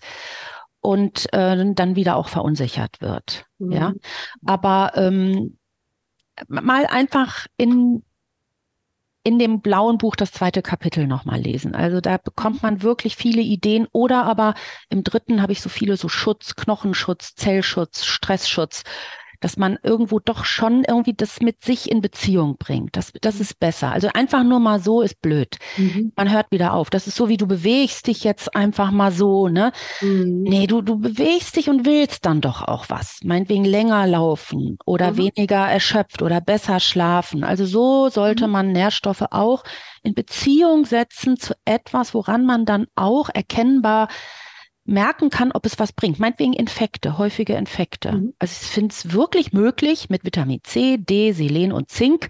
und äh, dann wieder auch verunsichert wird. Mhm. Ja, aber ähm, mal einfach in in dem blauen Buch das zweite Kapitel nochmal lesen. Also da bekommt man wirklich viele Ideen oder aber im dritten habe ich so viele so Schutz, Knochenschutz, Zellschutz, Stressschutz dass man irgendwo doch schon irgendwie das mit sich in Beziehung bringt. Das, das mhm. ist besser. Also einfach nur mal so ist blöd. Mhm. Man hört wieder auf. Das ist so, wie du bewegst dich jetzt einfach mal so, ne? Mhm. Nee, du, du bewegst dich und willst dann doch auch was. Meinetwegen länger laufen oder mhm. weniger erschöpft oder besser schlafen. Also so sollte mhm. man Nährstoffe auch in Beziehung setzen zu etwas, woran man dann auch erkennbar merken kann, ob es was bringt. Meinetwegen Infekte, häufige Infekte. Mhm. Also ich finde es wirklich möglich mit Vitamin C, D, Selen und Zink,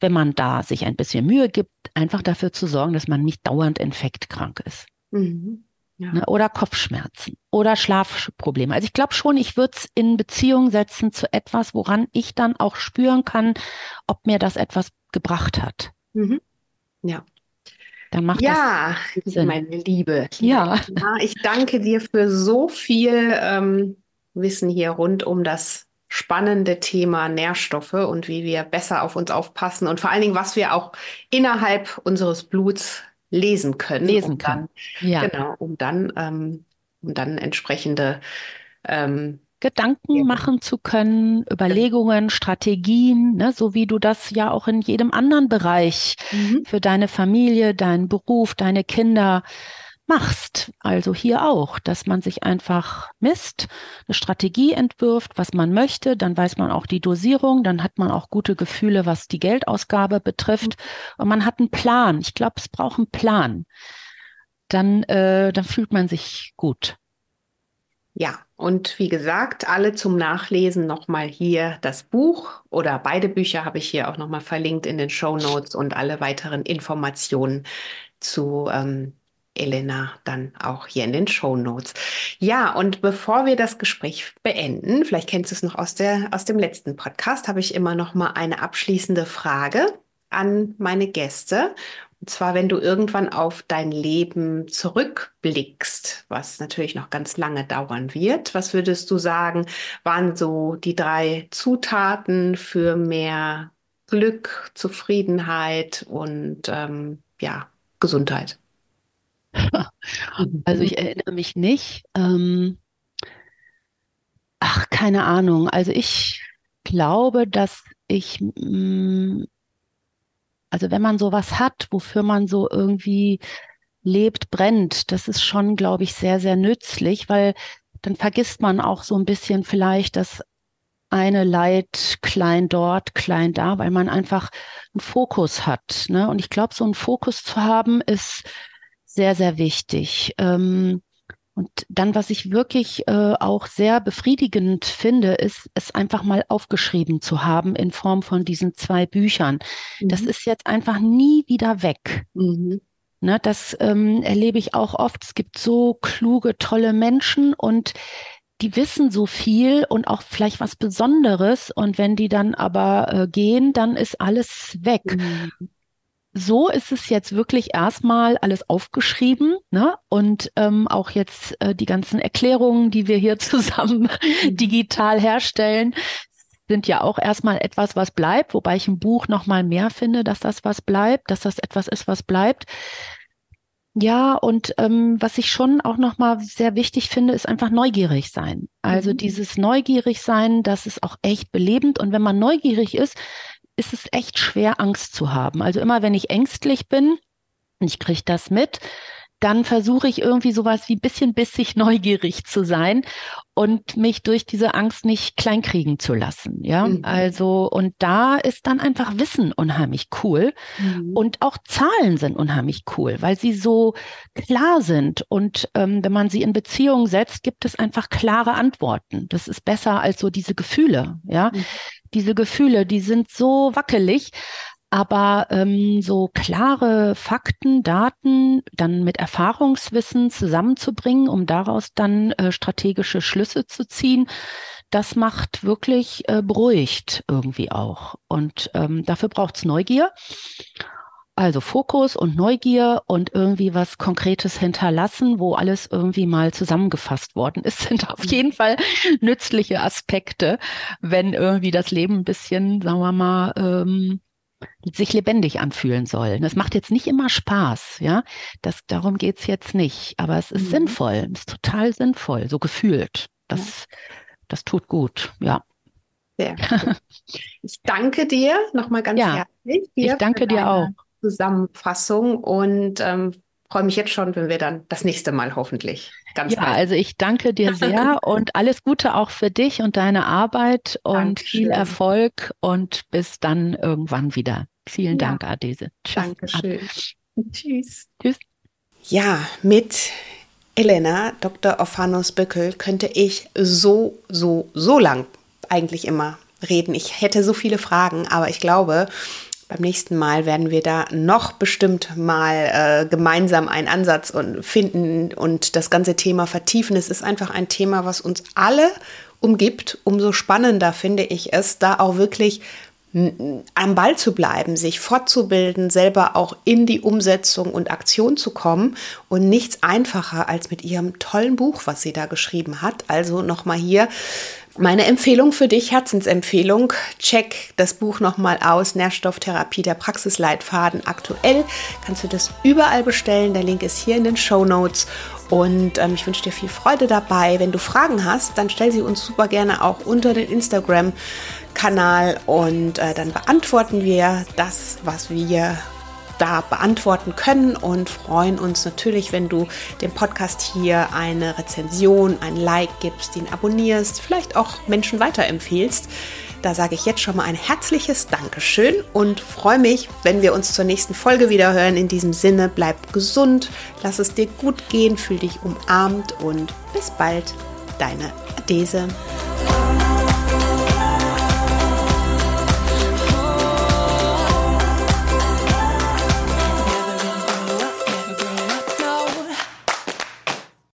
wenn man da sich ein bisschen Mühe gibt, einfach dafür zu sorgen, dass man nicht dauernd infektkrank ist. Mhm. Ja. Ne, oder Kopfschmerzen oder Schlafprobleme. Also ich glaube schon, ich würde es in Beziehung setzen zu etwas, woran ich dann auch spüren kann, ob mir das etwas gebracht hat. Mhm. Ja. Dann macht ja, das Sinn. meine Liebe. Ja. ja. Ich danke dir für so viel ähm, Wissen hier rund um das spannende Thema Nährstoffe und wie wir besser auf uns aufpassen und vor allen Dingen, was wir auch innerhalb unseres Bluts lesen können. Lesen um können. Dann, ja. Genau, um dann, ähm, um dann entsprechende ähm, Gedanken ja. machen zu können, Überlegungen, Strategien, ne, so wie du das ja auch in jedem anderen Bereich mhm. für deine Familie, deinen Beruf, deine Kinder machst. Also hier auch, dass man sich einfach misst, eine Strategie entwirft, was man möchte, dann weiß man auch die Dosierung, dann hat man auch gute Gefühle, was die Geldausgabe betrifft mhm. und man hat einen Plan. Ich glaube, es braucht einen Plan. Dann, äh, dann fühlt man sich gut. Ja, und wie gesagt, alle zum Nachlesen nochmal hier das Buch oder beide Bücher habe ich hier auch nochmal verlinkt in den Show Notes und alle weiteren Informationen zu ähm, Elena dann auch hier in den Show Notes. Ja, und bevor wir das Gespräch beenden, vielleicht kennst du es noch aus, der, aus dem letzten Podcast, habe ich immer noch mal eine abschließende Frage an meine Gäste. Und zwar, wenn du irgendwann auf dein Leben zurückblickst, was natürlich noch ganz lange dauern wird, was würdest du sagen, waren so die drei Zutaten für mehr Glück, Zufriedenheit und ähm, ja, Gesundheit? Also ich erinnere mich nicht. Ähm, ach, keine Ahnung. Also ich glaube, dass ich mh, mm, also wenn man sowas hat, wofür man so irgendwie lebt, brennt, das ist schon, glaube ich, sehr, sehr nützlich, weil dann vergisst man auch so ein bisschen vielleicht das eine Leid klein dort, klein da, weil man einfach einen Fokus hat. Ne? Und ich glaube, so einen Fokus zu haben, ist sehr, sehr wichtig. Ähm, Und dann, was ich wirklich äh, auch sehr befriedigend finde, ist, es einfach mal aufgeschrieben zu haben in Form von diesen zwei Büchern. Mhm. Das ist jetzt einfach nie wieder weg. Mhm. Ne, das ähm, erlebe ich auch oft. Es gibt so kluge, tolle Menschen und die wissen so viel und auch vielleicht was Besonderes. Und wenn die dann aber äh, gehen, dann ist alles weg. Mhm so ist es jetzt wirklich erstmal alles aufgeschrieben ne? und ähm, auch jetzt äh, die ganzen Erklärungen, die wir hier zusammen mhm. digital herstellen, sind ja auch erstmal etwas, was bleibt, wobei ich im Buch noch mal mehr finde, dass das was bleibt, dass das etwas ist, was bleibt. Ja, und ähm, was ich schon auch noch mal sehr wichtig finde, ist einfach neugierig sein. Also mhm. dieses neugierig sein, das ist auch echt belebend. Und wenn man neugierig ist, ist es echt schwer, Angst zu haben. Also immer, wenn ich ängstlich bin, und ich kriege das mit, dann versuche ich irgendwie sowas wie bisschen bissig neugierig zu sein und mich durch diese Angst nicht kleinkriegen zu lassen. Ja, mhm. also, und da ist dann einfach Wissen unheimlich cool mhm. und auch Zahlen sind unheimlich cool, weil sie so klar sind. Und ähm, wenn man sie in Beziehung setzt, gibt es einfach klare Antworten. Das ist besser als so diese Gefühle. Ja, mhm. diese Gefühle, die sind so wackelig. Aber ähm, so klare Fakten, Daten dann mit Erfahrungswissen zusammenzubringen, um daraus dann äh, strategische Schlüsse zu ziehen, das macht wirklich äh, beruhigt irgendwie auch. Und ähm, dafür braucht's Neugier. Also Fokus und Neugier und irgendwie was Konkretes hinterlassen, wo alles irgendwie mal zusammengefasst worden ist, sind auf mhm. jeden Fall nützliche Aspekte, wenn irgendwie das Leben ein bisschen, sagen wir mal, ähm, sich lebendig anfühlen sollen. Das macht jetzt nicht immer Spaß, ja. Das, darum geht's jetzt nicht. Aber es ist mhm. sinnvoll, es ist total sinnvoll, so gefühlt. Das, ja. das tut gut, ja. Sehr gut. Ich danke dir nochmal ganz ja, herzlich. Ich danke dir auch. Zusammenfassung und ähm, freue mich jetzt schon, wenn wir dann das nächste Mal hoffentlich ganz Ja, bald. also ich danke dir sehr und alles Gute auch für dich und deine Arbeit und Dankeschön. viel Erfolg und bis dann irgendwann wieder. Vielen ja. Dank, Adese. Tschüss. Dankeschön. Ad Tschüss. Tschüss. Ja, mit Elena, Dr. Ophanos Böckel, könnte ich so, so, so lang eigentlich immer reden. Ich hätte so viele Fragen, aber ich glaube, beim nächsten Mal werden wir da noch bestimmt mal äh, gemeinsam einen Ansatz und finden und das ganze Thema vertiefen. Es ist einfach ein Thema, was uns alle umgibt. Umso spannender finde ich es, da auch wirklich am Ball zu bleiben, sich fortzubilden, selber auch in die Umsetzung und Aktion zu kommen und nichts einfacher als mit ihrem tollen Buch, was sie da geschrieben hat. Also nochmal hier meine Empfehlung für dich, Herzensempfehlung, check das Buch nochmal aus, Nährstofftherapie, der Praxisleitfaden. Aktuell kannst du das überall bestellen, der Link ist hier in den Show Notes und ähm, ich wünsche dir viel Freude dabei. Wenn du Fragen hast, dann stell sie uns super gerne auch unter den Instagram-Kanal und äh, dann beantworten wir das, was wir da beantworten können und freuen uns natürlich, wenn du dem Podcast hier eine Rezension, ein Like gibst, ihn abonnierst, vielleicht auch Menschen weiterempfehlst. Da sage ich jetzt schon mal ein herzliches Dankeschön und freue mich, wenn wir uns zur nächsten Folge wieder hören. In diesem Sinne, bleib gesund, lass es dir gut gehen, fühl dich umarmt und bis bald, deine Adese.